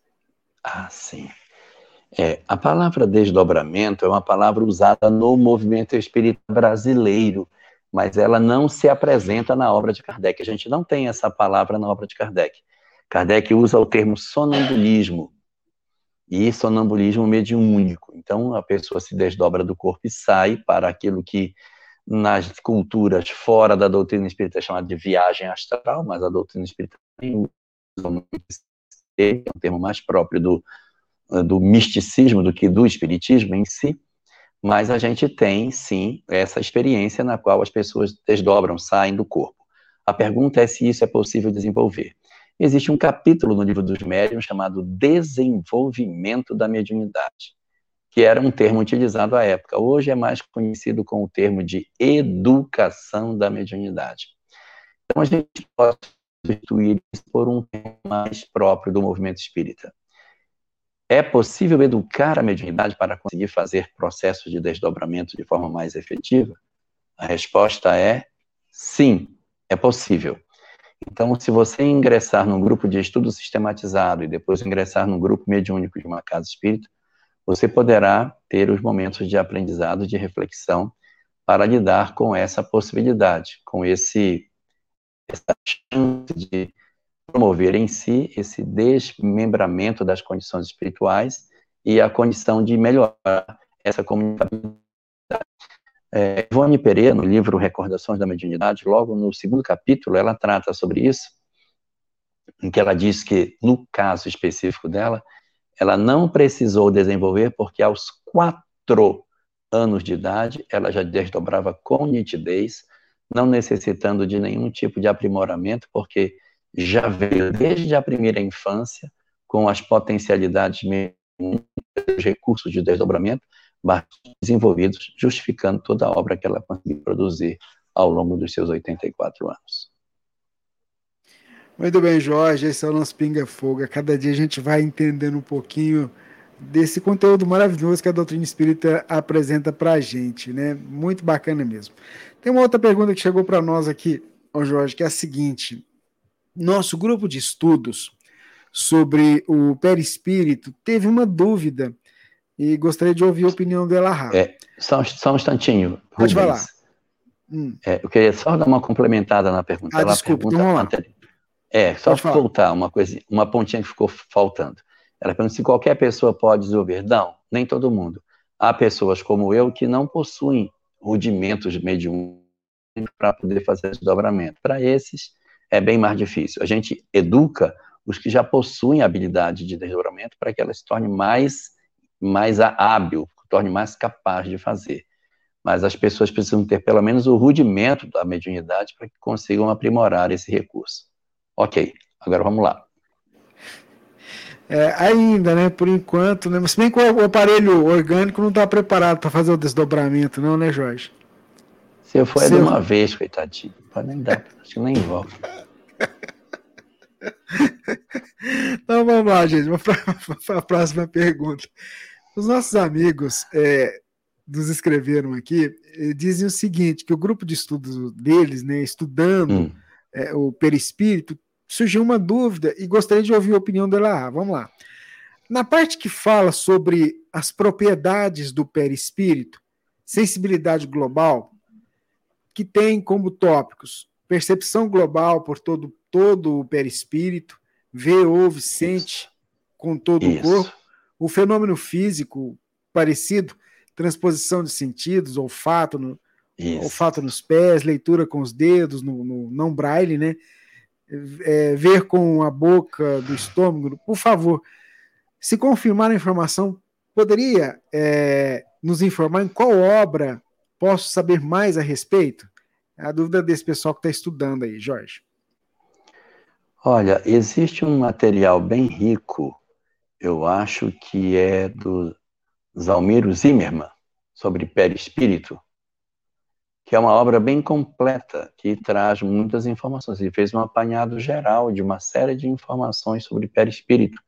Ah, sim. É, a palavra desdobramento é uma palavra usada no movimento espírita brasileiro mas ela não se apresenta na obra de Kardec. A gente não tem essa palavra na obra de Kardec. Kardec usa o termo sonambulismo, e sonambulismo mediúnico. Então, a pessoa se desdobra do corpo e sai para aquilo que nas culturas fora da doutrina espírita é chamado de viagem astral, mas a doutrina espírita é um termo mais próprio do, do misticismo do que do espiritismo em si. Mas a gente tem, sim, essa experiência na qual as pessoas desdobram, saem do corpo. A pergunta é se isso é possível desenvolver. existe um capítulo no livro dos médiuns chamado Desenvolvimento da Mediunidade, que era um termo utilizado à época. Hoje é mais conhecido com o termo de educação da mediunidade. Então a gente pode substituir isso por um tema mais próprio do movimento espírita. É possível educar a mediunidade para conseguir fazer processos de desdobramento de forma mais efetiva? A resposta é sim, é possível. Então, se você ingressar num grupo de estudo sistematizado e depois ingressar num grupo mediúnico de uma casa espírita, você poderá ter os momentos de aprendizado, de reflexão, para lidar com essa possibilidade, com esse essa chance de promover em si esse desmembramento das condições espirituais e a condição de melhorar essa comunicabilidade. É, Ivone Pereira, no livro Recordações da Mediunidade, logo no segundo capítulo, ela trata sobre isso, em que ela diz que, no caso específico dela, ela não precisou desenvolver porque aos quatro anos de idade ela já desdobrava com nitidez, não necessitando de nenhum tipo de aprimoramento, porque já veio desde a primeira infância com as potencialidades, os recursos de desdobramento, desenvolvidos, justificando toda a obra que ela conseguiu produzir ao longo dos seus 84 anos. Muito bem, Jorge, esse é o nosso Pinga Fogo. Cada dia a gente vai entendendo um pouquinho desse conteúdo maravilhoso que a doutrina espírita apresenta para a gente, né? Muito bacana mesmo. Tem uma outra pergunta que chegou para nós aqui, Jorge, que é a seguinte: nosso grupo de estudos sobre o perispírito teve uma dúvida e gostaria de ouvir a opinião dela rápido. É, só, só um instantinho. Pode falar. Hum. É, eu queria só dar uma complementada na pergunta. Ah, Ela desculpa, pergunta então vamos lá. É, só voltar uma coisa, uma pontinha que ficou faltando. Ela pergunta se qualquer pessoa pode desenvolver. Não, nem todo mundo. Há pessoas como eu que não possuem rudimentos mediúnicos para poder fazer desdobramento. Para esses, é bem mais difícil. A gente educa os que já possuem habilidade de desdobramento para que ela se torne mais mais hábil, torne mais capaz de fazer. Mas as pessoas precisam ter pelo menos o rudimento da mediunidade para que consigam aprimorar esse recurso. Ok, agora vamos lá. É, ainda, né? Por enquanto, né? Se bem que o aparelho orgânico não está preparado para fazer o desdobramento, não, né, Jorge? Se eu for é de uma vez, coitadinho. Pode nem dar, acho que nem volta. Então vamos lá, gente. Vamos para a próxima pergunta. Os nossos amigos é, nos escreveram aqui dizem o seguinte: que o grupo de estudos deles, né, estudando hum. é, o perispírito, surgiu uma dúvida e gostaria de ouvir a opinião dela. Vamos lá. Na parte que fala sobre as propriedades do perispírito, sensibilidade global, que tem como tópicos percepção global por todo, todo o perispírito, vê, ouve, sente com todo Isso. o corpo, o fenômeno físico parecido, transposição de sentidos, olfato, no, olfato nos pés, leitura com os dedos, no, no não braille, né? É, ver com a boca do estômago, por favor, se confirmar a informação, poderia é, nos informar em qual obra posso saber mais a respeito? É a dúvida desse pessoal que está estudando aí, Jorge. Olha, existe um material bem rico eu acho que é do Zalmiro Zimmermann, sobre perispírito, que é uma obra bem completa, que traz muitas informações. Ele fez um apanhado geral de uma série de informações sobre perispírito.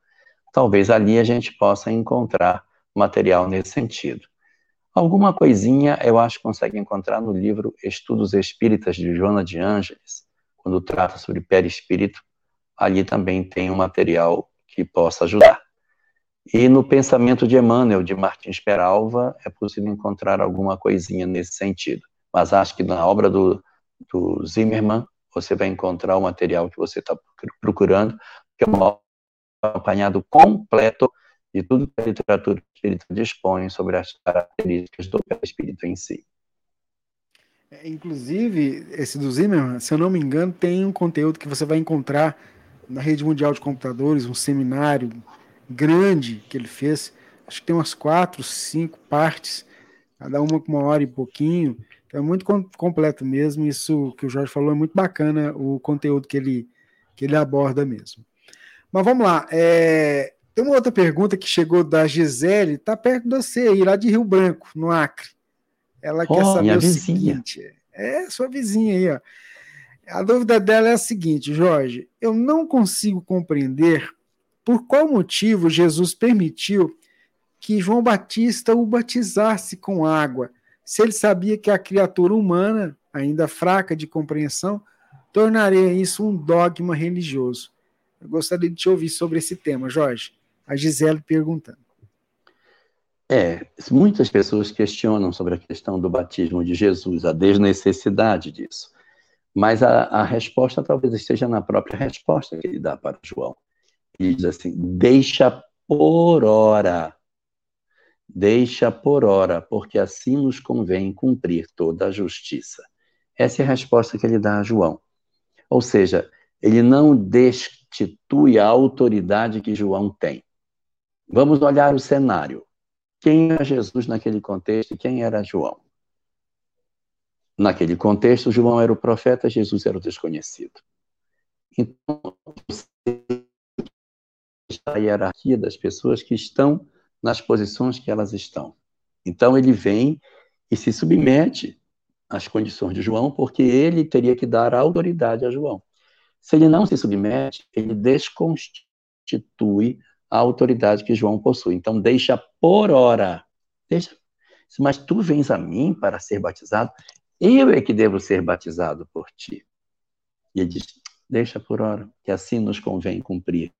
Talvez ali a gente possa encontrar material nesse sentido. Alguma coisinha eu acho que consegue encontrar no livro Estudos Espíritas de Joana de Ângeles, quando trata sobre perispírito. Ali também tem um material que possa ajudar. E no pensamento de Emmanuel, de Martins Peralva, é possível encontrar alguma coisinha nesse sentido. Mas acho que na obra do, do Zimmermann, você vai encontrar o material que você está procurando, que é um apanhado completo de tudo que a literatura espírita dispõe sobre as características do espírito em si. É, inclusive, esse do Zimmermann, se eu não me engano, tem um conteúdo que você vai encontrar na rede mundial de computadores, um seminário grande que ele fez. Acho que tem umas quatro, cinco partes, cada uma com uma hora e pouquinho. Então é muito completo mesmo. Isso que o Jorge falou é muito bacana, o conteúdo que ele que ele aborda mesmo. Mas vamos lá. É, tem uma outra pergunta que chegou da Gisele, está perto de você aí, lá de Rio Branco, no Acre. Ela oh, quer saber o vizinha. seguinte. É, sua vizinha aí, ó. A dúvida dela é a seguinte, Jorge: eu não consigo compreender por qual motivo Jesus permitiu que João Batista o batizasse com água, se ele sabia que a criatura humana, ainda fraca de compreensão, tornaria isso um dogma religioso. Eu gostaria de te ouvir sobre esse tema, Jorge. A Gisele perguntando. É, muitas pessoas questionam sobre a questão do batismo de Jesus, a desnecessidade disso. Mas a, a resposta talvez esteja na própria resposta que ele dá para João. Ele diz assim: deixa por hora, deixa por hora, porque assim nos convém cumprir toda a justiça. Essa é a resposta que ele dá a João. Ou seja, ele não destitui a autoridade que João tem. Vamos olhar o cenário. Quem era Jesus naquele contexto e quem era João? Naquele contexto, João era o profeta, Jesus era o desconhecido. Então, a hierarquia das pessoas que estão nas posições que elas estão. Então, ele vem e se submete às condições de João, porque ele teria que dar autoridade a João. Se ele não se submete, ele desconstitui a autoridade que João possui. Então, deixa por hora. Deixa. Mas tu vens a mim para ser batizado, eu é que devo ser batizado por ti. E ele diz: Deixa por hora, que assim nos convém cumprir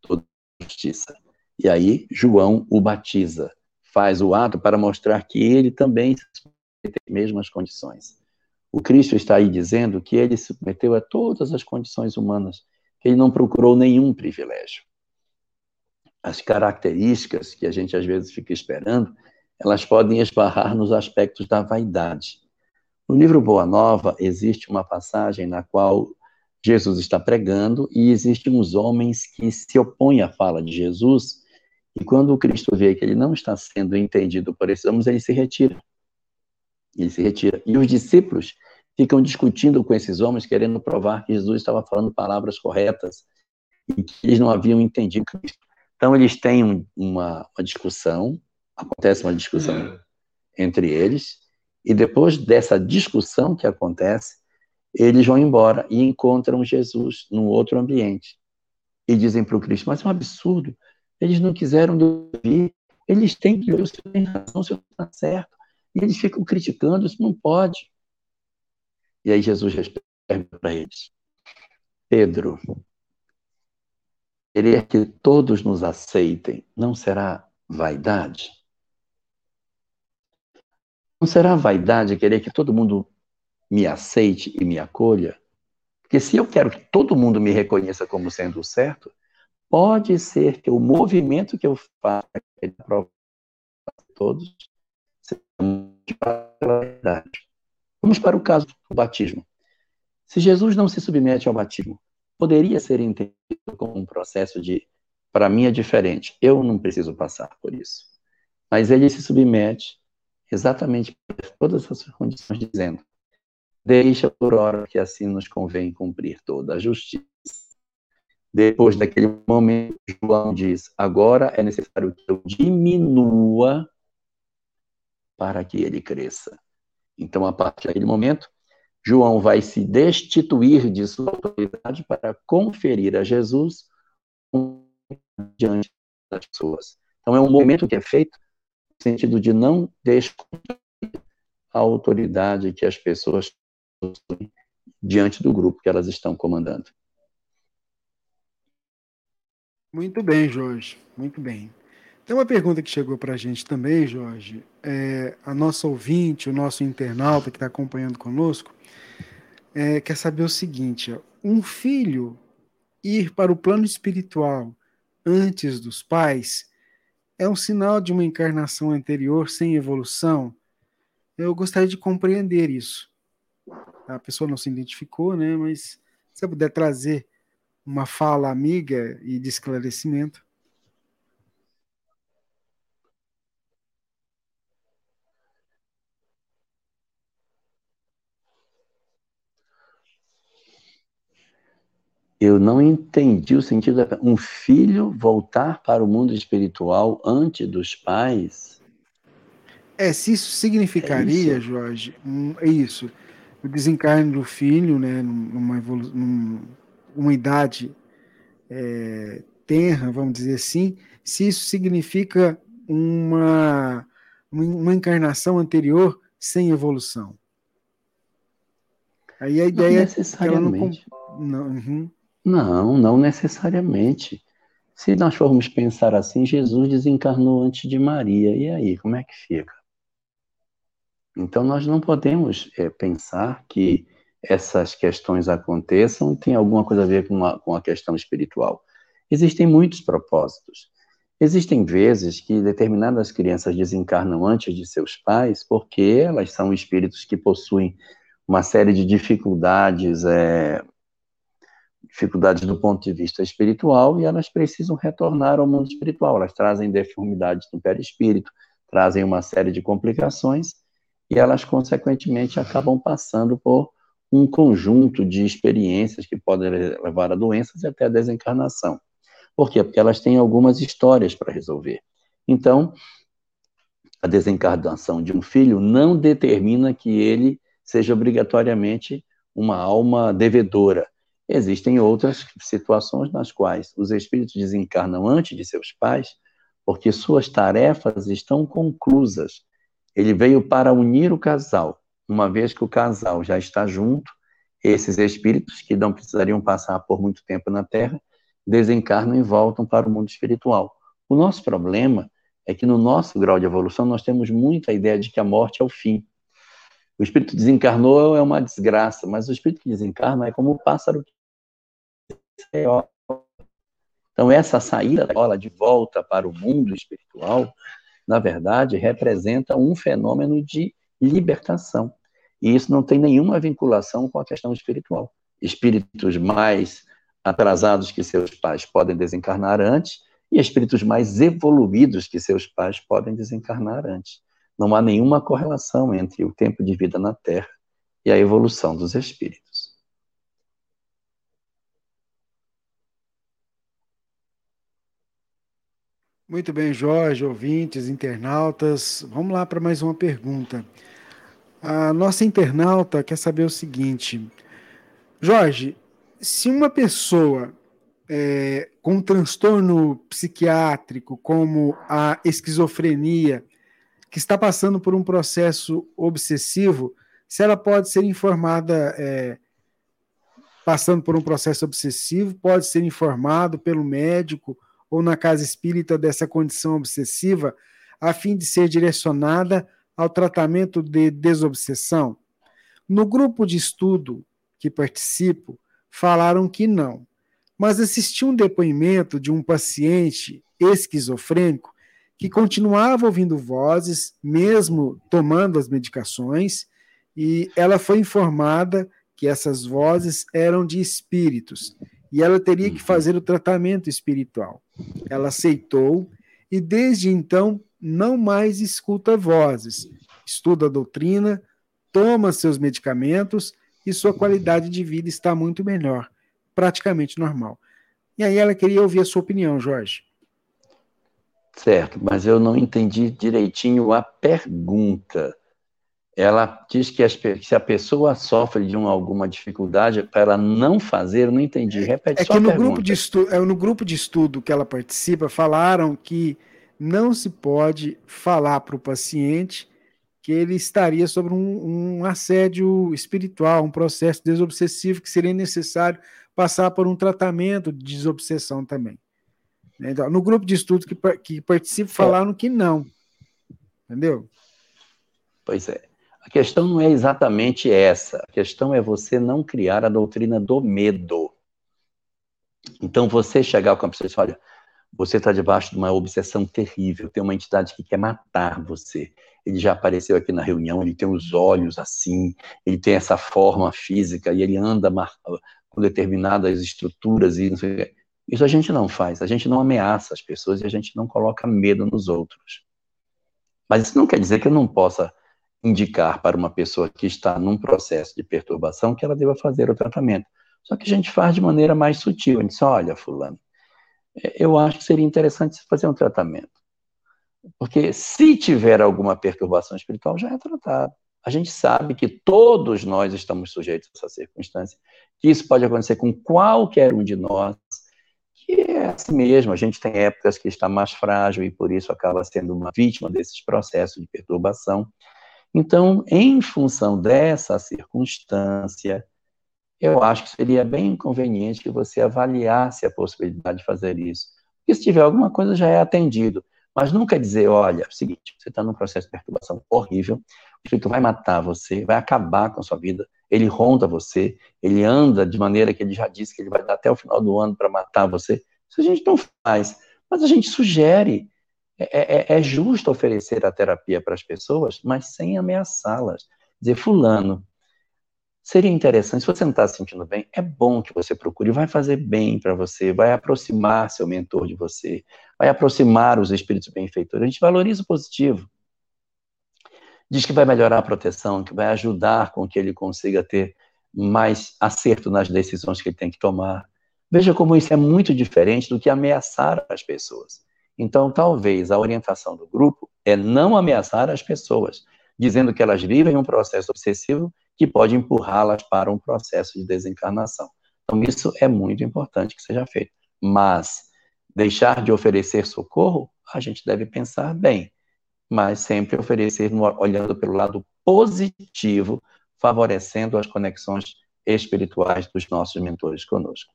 toda a justiça. E aí, João o batiza, faz o ato para mostrar que ele também se submeteu às mesmas condições. O Cristo está aí dizendo que ele se submeteu a todas as condições humanas, que ele não procurou nenhum privilégio. As características que a gente às vezes fica esperando, elas podem esbarrar nos aspectos da vaidade. No livro Boa Nova, existe uma passagem na qual Jesus está pregando e existem uns homens que se opõem à fala de Jesus, e quando o Cristo vê que ele não está sendo entendido por esses homens, ele se retira. Ele se retira. E os discípulos ficam discutindo com esses homens, querendo provar que Jesus estava falando palavras corretas e que eles não haviam entendido Cristo. Então, eles têm uma, uma discussão, acontece uma discussão entre eles, e depois dessa discussão que acontece, eles vão embora e encontram Jesus num outro ambiente. E dizem para o Cristo, mas é um absurdo, eles não quiseram ouvir, eles têm que ouvir, o senhor tem razão, o senhor está certo. E eles ficam criticando, isso não pode. E aí Jesus responde para eles, Pedro, querer que todos nos aceitem não será vaidade? Não será vaidade querer que todo mundo me aceite e me acolha? Porque se eu quero que todo mundo me reconheça como sendo o certo, pode ser que o movimento que eu faço para todos seja pela verdade. Vamos para o caso do batismo. Se Jesus não se submete ao batismo, poderia ser entendido como um processo de, para mim é diferente, eu não preciso passar por isso. Mas ele se submete exatamente por todas as condições, dizendo: Deixa por hora que assim nos convém cumprir toda a justiça. Depois daquele momento, João diz: Agora é necessário que eu diminua para que ele cresça. Então, a partir daquele momento, João vai se destituir de sua autoridade para conferir a Jesus diante das pessoas. Então, é um momento que é feito no sentido de não desconstruir a autoridade que as pessoas possuem diante do grupo que elas estão comandando. Muito bem, Jorge. Muito bem. Tem uma pergunta que chegou para a gente também, Jorge. É, a nossa ouvinte, o nosso internauta que está acompanhando conosco, é, quer saber o seguinte: um filho ir para o plano espiritual antes dos pais é um sinal de uma encarnação anterior sem evolução? Eu gostaria de compreender isso. A pessoa não se identificou, né? Mas se você puder trazer uma fala amiga e de esclarecimento. Eu não entendi o sentido da um filho voltar para o mundo espiritual antes dos pais. É, se isso significaria, é isso. Jorge, um, é isso, o desencarne do filho, né, numa, numa idade é, tenra, vamos dizer assim, se isso significa uma, uma encarnação anterior sem evolução. Aí a ideia não necessariamente. É que não, uhum. Não, não necessariamente. Se nós formos pensar assim, Jesus desencarnou antes de Maria. E aí, como é que fica? Então, nós não podemos é, pensar que essas questões aconteçam tem alguma coisa a ver com, uma, com a questão espiritual. Existem muitos propósitos. Existem vezes que determinadas crianças desencarnam antes de seus pais porque elas são espíritos que possuem uma série de dificuldades, é, dificuldades do ponto de vista espiritual e elas precisam retornar ao mundo espiritual. Elas trazem deformidades no perispírito, trazem uma série de complicações e elas, consequentemente, acabam passando por um conjunto de experiências que podem levar a doenças e até a desencarnação. Por quê? Porque elas têm algumas histórias para resolver. Então, a desencarnação de um filho não determina que ele seja obrigatoriamente uma alma devedora. Existem outras situações nas quais os espíritos desencarnam antes de seus pais, porque suas tarefas estão conclusas. Ele veio para unir o casal. Uma vez que o casal já está junto, esses espíritos que não precisariam passar por muito tempo na Terra desencarnam e voltam para o mundo espiritual. O nosso problema é que no nosso grau de evolução nós temos muita ideia de que a morte é o fim. O espírito desencarnou é uma desgraça, mas o espírito que desencarna é como o pássaro que então essa saída da bola de volta para o mundo espiritual, na verdade, representa um fenômeno de libertação. E isso não tem nenhuma vinculação com a questão espiritual. Espíritos mais atrasados que seus pais podem desencarnar antes e espíritos mais evoluídos que seus pais podem desencarnar antes. Não há nenhuma correlação entre o tempo de vida na Terra e a evolução dos espíritos. Muito bem, Jorge, ouvintes, internautas. Vamos lá para mais uma pergunta. A nossa internauta quer saber o seguinte: Jorge, se uma pessoa é, com um transtorno psiquiátrico, como a esquizofrenia, que está passando por um processo obsessivo, se ela pode ser informada, é, passando por um processo obsessivo, pode ser informado pelo médico ou na casa espírita dessa condição obsessiva, a fim de ser direcionada ao tratamento de desobsessão? No grupo de estudo que participo, falaram que não. Mas assisti um depoimento de um paciente esquizofrênico que continuava ouvindo vozes, mesmo tomando as medicações, e ela foi informada que essas vozes eram de espíritos e ela teria que fazer o tratamento espiritual. Ela aceitou e desde então não mais escuta vozes, estuda a doutrina, toma seus medicamentos e sua qualidade de vida está muito melhor, praticamente normal. E aí ela queria ouvir a sua opinião, Jorge. Certo, mas eu não entendi direitinho a pergunta. Ela diz que as, se a pessoa sofre de uma, alguma dificuldade para ela não fazer, eu não entendi. É, Repete é só que no grupo, de estudo, é, no grupo de estudo que ela participa, falaram que não se pode falar para o paciente que ele estaria sobre um, um, assédio espiritual, um processo desobsessivo que seria necessário passar por um tratamento de desobsessão também. Então, no grupo de estudo que, que participo falaram que não. Entendeu? Pois é. A questão não é exatamente essa. A questão é você não criar a doutrina do medo. Então, você chegar com a pessoa e falar, olha, você está debaixo de uma obsessão terrível, tem uma entidade que quer matar você. Ele já apareceu aqui na reunião, ele tem os olhos assim, ele tem essa forma física e ele anda com determinadas estruturas e Isso a gente não faz, a gente não ameaça as pessoas e a gente não coloca medo nos outros. Mas isso não quer dizer que eu não possa indicar para uma pessoa que está num processo de perturbação que ela deva fazer o tratamento. Só que a gente faz de maneira mais sutil. A gente diz, olha, fulano, é, eu acho que seria interessante fazer um tratamento. Porque se tiver alguma perturbação espiritual, já é tratado. A gente sabe que todos nós estamos sujeitos a essa circunstância, que isso pode acontecer com qualquer um de nós, que é assim mesmo. A gente tem épocas que está mais frágil e por isso acaba sendo uma vítima desses processos de perturbação. Então, em função dessa circunstância, eu acho que seria bem conveniente que você avaliasse a possibilidade de fazer isso. Porque se tiver alguma coisa, já é atendido. Mas nunca dizer, olha, é o seguinte, você está num processo de perturbação horrível, o espírito vai matar você, vai acabar com a sua vida, ele ronda você, ele anda de maneira que ele já disse que ele vai dar até o final do ano para matar você. Isso a gente não faz, mas a gente sugere. É, é, é justo oferecer a terapia para as pessoas, mas sem ameaçá-las. Dizer, fulano, seria interessante, se você não está se sentindo bem, é bom que você procure, vai fazer bem para você, vai aproximar seu mentor de você, vai aproximar os espíritos benfeitores. A gente valoriza o positivo. Diz que vai melhorar a proteção, que vai ajudar com que ele consiga ter mais acerto nas decisões que ele tem que tomar. Veja como isso é muito diferente do que ameaçar as pessoas. Então, talvez a orientação do grupo é não ameaçar as pessoas, dizendo que elas vivem um processo obsessivo que pode empurrá-las para um processo de desencarnação. Então, isso é muito importante que seja feito. Mas deixar de oferecer socorro, a gente deve pensar bem, mas sempre oferecer olhando pelo lado positivo, favorecendo as conexões espirituais dos nossos mentores conosco.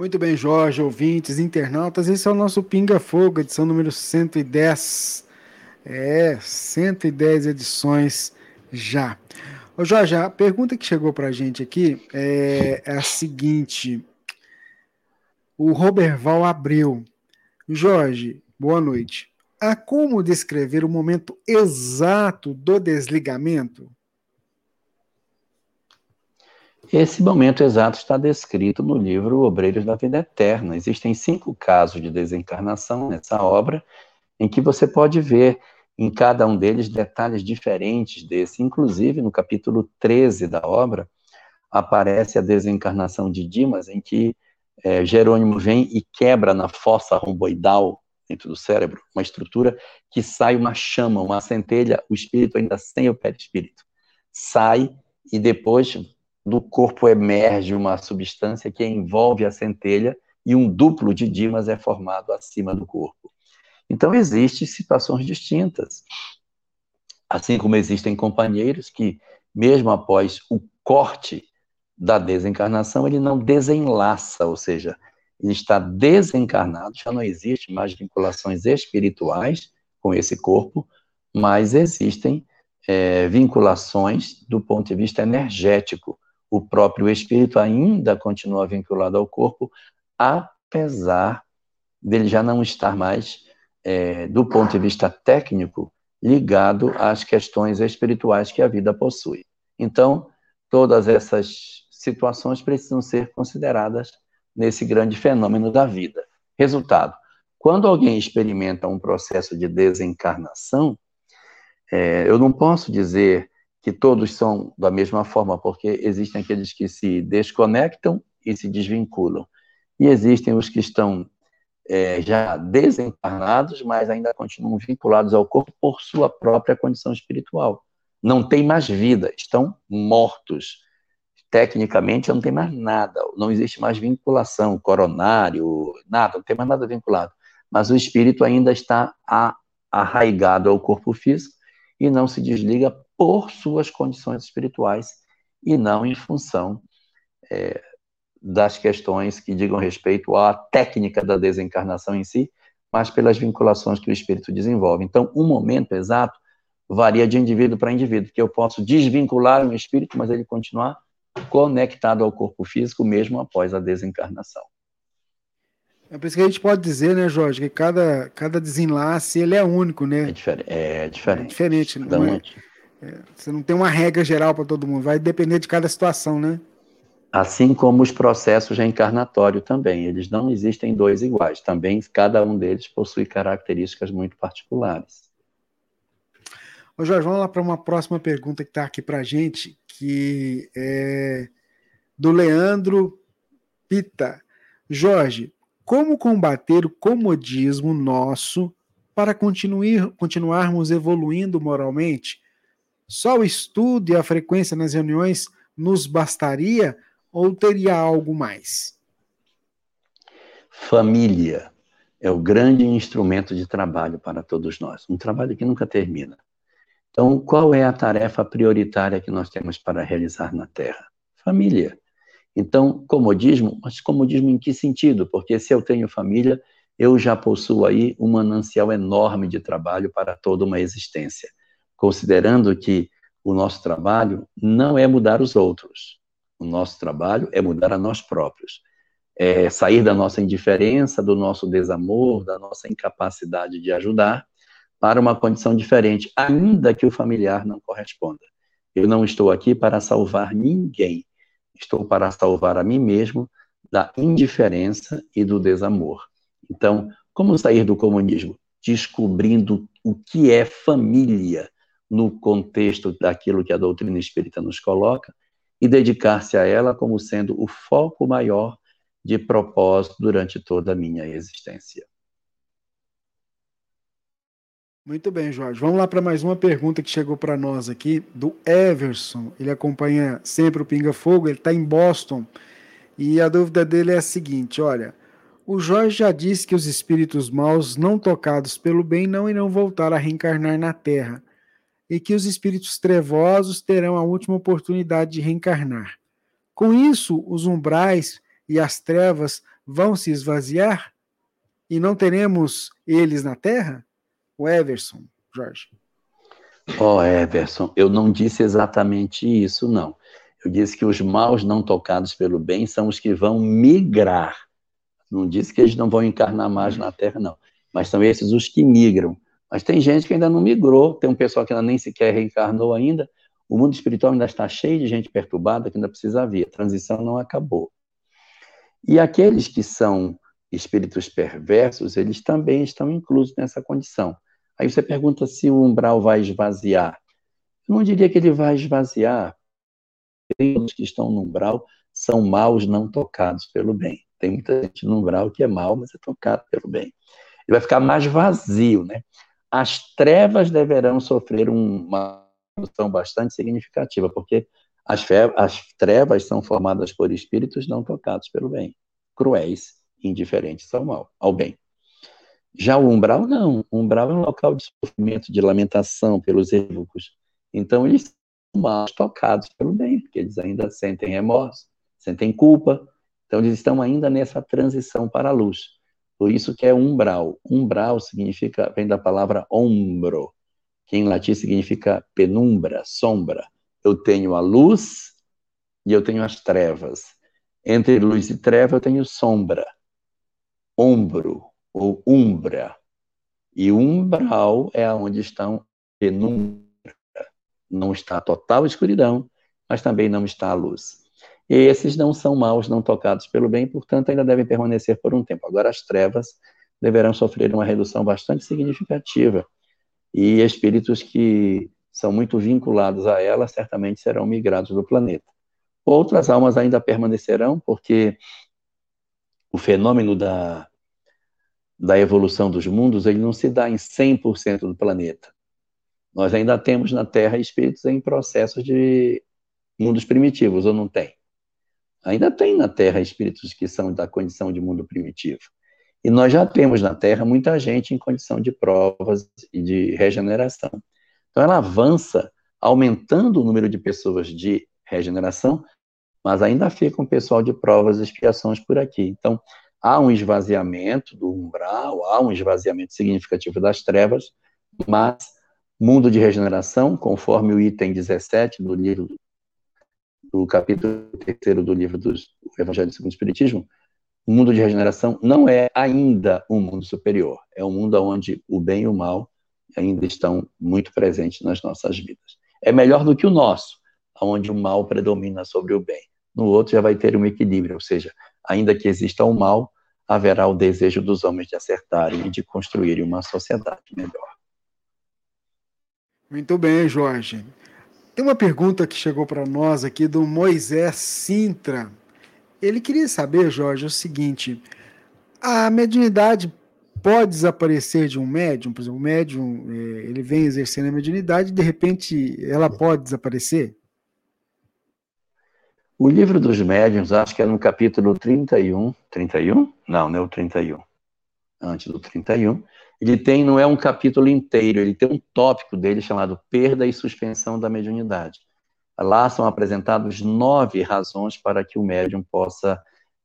Muito bem, Jorge, ouvintes, internautas, esse é o nosso Pinga Fogo, edição número 110. É, 110 edições já. Ô Jorge, a pergunta que chegou para a gente aqui é, é a seguinte. O Roberval Abreu. Jorge, boa noite. Há como descrever o momento exato do desligamento? Esse momento exato está descrito no livro Obreiros da Vida Eterna. Existem cinco casos de desencarnação nessa obra, em que você pode ver em cada um deles detalhes diferentes desse. Inclusive, no capítulo 13 da obra, aparece a desencarnação de Dimas, em que é, Jerônimo vem e quebra na fossa romboidal dentro do cérebro, uma estrutura que sai uma chama, uma centelha, o espírito ainda sem o perispírito. Sai e depois do corpo emerge uma substância que envolve a centelha e um duplo de Dimas é formado acima do corpo. Então, existem situações distintas. Assim como existem companheiros que, mesmo após o corte da desencarnação, ele não desenlaça, ou seja, ele está desencarnado, já não existe mais vinculações espirituais com esse corpo, mas existem é, vinculações do ponto de vista energético. O próprio espírito ainda continua vinculado ao corpo, apesar dele já não estar mais é, do ponto de vista técnico, ligado às questões espirituais que a vida possui. Então, todas essas situações precisam ser consideradas nesse grande fenômeno da vida. Resultado: quando alguém experimenta um processo de desencarnação, é, eu não posso dizer que todos são da mesma forma, porque existem aqueles que se desconectam e se desvinculam, e existem os que estão é, já desencarnados, mas ainda continuam vinculados ao corpo por sua própria condição espiritual. Não tem mais vida, estão mortos. Tecnicamente, não tem mais nada, não existe mais vinculação, coronário, nada, não tem mais nada vinculado. Mas o espírito ainda está arraigado ao corpo físico e não se desliga por suas condições espirituais e não em função é, das questões que digam respeito à técnica da desencarnação em si, mas pelas vinculações que o espírito desenvolve. Então, um momento exato varia de indivíduo para indivíduo, que eu posso desvincular um espírito, mas ele continuar conectado ao corpo físico mesmo após a desencarnação. É por isso que a gente pode dizer, né, Jorge, que cada, cada desenlace ele é único, né? É, difer é diferente. É diferente, não é? É? Você não tem uma regra geral para todo mundo, vai depender de cada situação, né? Assim como os processos reencarnatórios também, eles não existem dois iguais. Também cada um deles possui características muito particulares. Ô Jorge, vamos lá para uma próxima pergunta que está aqui para a gente, que é do Leandro Pita. Jorge, como combater o comodismo nosso para continuar, continuarmos evoluindo moralmente? Só o estudo e a frequência nas reuniões nos bastaria ou teria algo mais? Família é o grande instrumento de trabalho para todos nós, um trabalho que nunca termina. Então, qual é a tarefa prioritária que nós temos para realizar na Terra? Família. Então, comodismo, mas comodismo em que sentido? Porque se eu tenho família, eu já possuo aí um manancial enorme de trabalho para toda uma existência, considerando que o nosso trabalho não é mudar os outros, o nosso trabalho é mudar a nós próprios é, sair da nossa indiferença, do nosso desamor, da nossa incapacidade de ajudar, para uma condição diferente, ainda que o familiar não corresponda. Eu não estou aqui para salvar ninguém, estou para salvar a mim mesmo da indiferença e do desamor. Então, como sair do comunismo? Descobrindo o que é família no contexto daquilo que a doutrina espírita nos coloca e dedicar-se a ela como sendo o foco maior de propósito durante toda a minha existência. Muito bem, Jorge. Vamos lá para mais uma pergunta que chegou para nós aqui, do Everson. Ele acompanha sempre o Pinga Fogo, ele está em Boston. E a dúvida dele é a seguinte: olha, o Jorge já disse que os espíritos maus não tocados pelo bem não irão voltar a reencarnar na Terra, e que os espíritos trevosos terão a última oportunidade de reencarnar. Com isso, os umbrais e as trevas vão se esvaziar? E não teremos eles na terra? O Everson, Jorge. Oh, Everson, eu não disse exatamente isso, não. Eu disse que os maus não tocados pelo bem são os que vão migrar. Não disse que eles não vão encarnar mais na Terra, não. Mas são esses os que migram. Mas tem gente que ainda não migrou, tem um pessoal que ainda nem sequer reencarnou ainda. O mundo espiritual ainda está cheio de gente perturbada que ainda precisa vir. A transição não acabou. E aqueles que são espíritos perversos, eles também estão inclusos nessa condição. Aí você pergunta se o umbral vai esvaziar. Eu não diria que ele vai esvaziar. Todos que estão no umbral são maus não tocados pelo bem. Tem muita gente no umbral que é mau, mas é tocado pelo bem. Ele vai ficar mais vazio, né? As trevas deverão sofrer uma redução bastante significativa, porque as, as trevas são formadas por espíritos não tocados pelo bem, cruéis, indiferentes ao mal, ao bem. Já o umbral, não. O umbral é um local de sofrimento, de lamentação pelos equívocos. Então, eles são mal tocados pelo bem, porque eles ainda sentem remorso, sentem culpa. Então, eles estão ainda nessa transição para a luz. Por isso que é umbral. Umbral significa, vem da palavra ombro, que em latim significa penumbra, sombra eu tenho a luz e eu tenho as trevas. Entre luz e treva eu tenho sombra, ombro ou umbra. E umbral é onde estão penumbra. Não está a total escuridão, mas também não está a luz. E esses não são maus, não tocados pelo bem, portanto, ainda devem permanecer por um tempo. Agora, as trevas deverão sofrer uma redução bastante significativa. E espíritos que são muito vinculados a ela, certamente serão migrados do planeta. Outras almas ainda permanecerão, porque o fenômeno da, da evolução dos mundos ele não se dá em 100% do planeta. Nós ainda temos na Terra espíritos em processos de mundos primitivos, ou não tem? Ainda tem na Terra espíritos que são da condição de mundo primitivo. E nós já temos na Terra muita gente em condição de provas e de regeneração. Então ela avança, aumentando o número de pessoas de regeneração, mas ainda fica um pessoal de provas e expiações por aqui. Então, há um esvaziamento do umbral, há um esvaziamento significativo das trevas, mas mundo de regeneração, conforme o item 17 do livro, do capítulo 3 do livro do Evangelho segundo o Espiritismo, o mundo de regeneração não é ainda um mundo superior, é um mundo onde o bem e o mal ainda estão muito presentes nas nossas vidas. É melhor do que o nosso, onde o mal predomina sobre o bem. No outro já vai ter um equilíbrio, ou seja, ainda que exista o mal, haverá o desejo dos homens de acertarem e de construírem uma sociedade melhor. Muito bem, Jorge. Tem uma pergunta que chegou para nós aqui do Moisés Sintra. Ele queria saber, Jorge, o seguinte: a mediunidade pode desaparecer de um médium? Por exemplo, o médium é, ele vem exercendo a mediunidade e de repente ela pode desaparecer? O livro dos médiuns, acho que é no capítulo 31. 31? Não, não é o 31. Antes do 31. Ele tem, não é um capítulo inteiro, ele tem um tópico dele chamado Perda e Suspensão da Mediunidade. Lá são apresentados nove razões para que o médium possa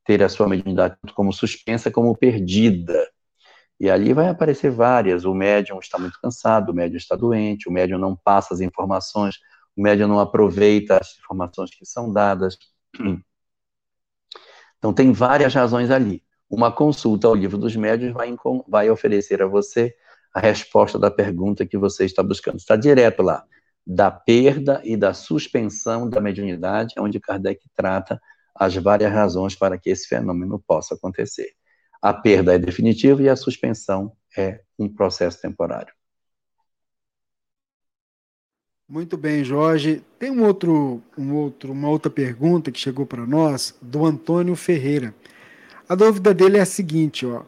ter a sua mediunidade como suspensa, como perdida. E ali vai aparecer várias. O médium está muito cansado, o médium está doente, o médium não passa as informações, o médium não aproveita as informações que são dadas. Então, tem várias razões ali. Uma consulta ao livro dos médios vai, vai oferecer a você a resposta da pergunta que você está buscando. Está direto lá. Da perda e da suspensão da mediunidade, onde Kardec trata as várias razões para que esse fenômeno possa acontecer. A perda é definitiva e a suspensão é um processo temporário. Muito bem, Jorge. Tem um outro, um outro, uma outra pergunta que chegou para nós do Antônio Ferreira. A dúvida dele é a seguinte, ó.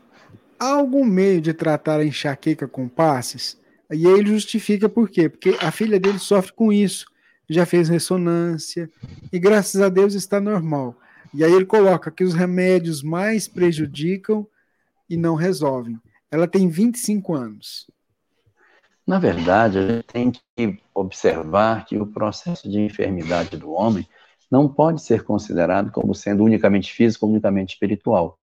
Há algum meio de tratar a enxaqueca com passes? E ele justifica por quê? Porque a filha dele sofre com isso, já fez ressonância e graças a Deus está normal. E aí ele coloca que os remédios mais prejudicam e não resolvem. Ela tem 25 anos. Na verdade, a gente tem que observar que o processo de enfermidade do homem não pode ser considerado como sendo unicamente físico ou unicamente espiritual.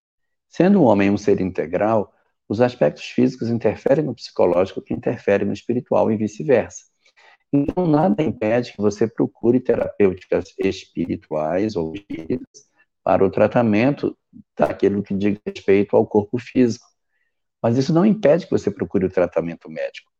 Sendo o homem um ser integral, os aspectos físicos interferem no psicológico, que interfere no espiritual e vice-versa. Então, nada impede que você procure terapêuticas espirituais ou espíritas para o tratamento daquilo que diz respeito ao corpo físico. Mas isso não impede que você procure o tratamento médico.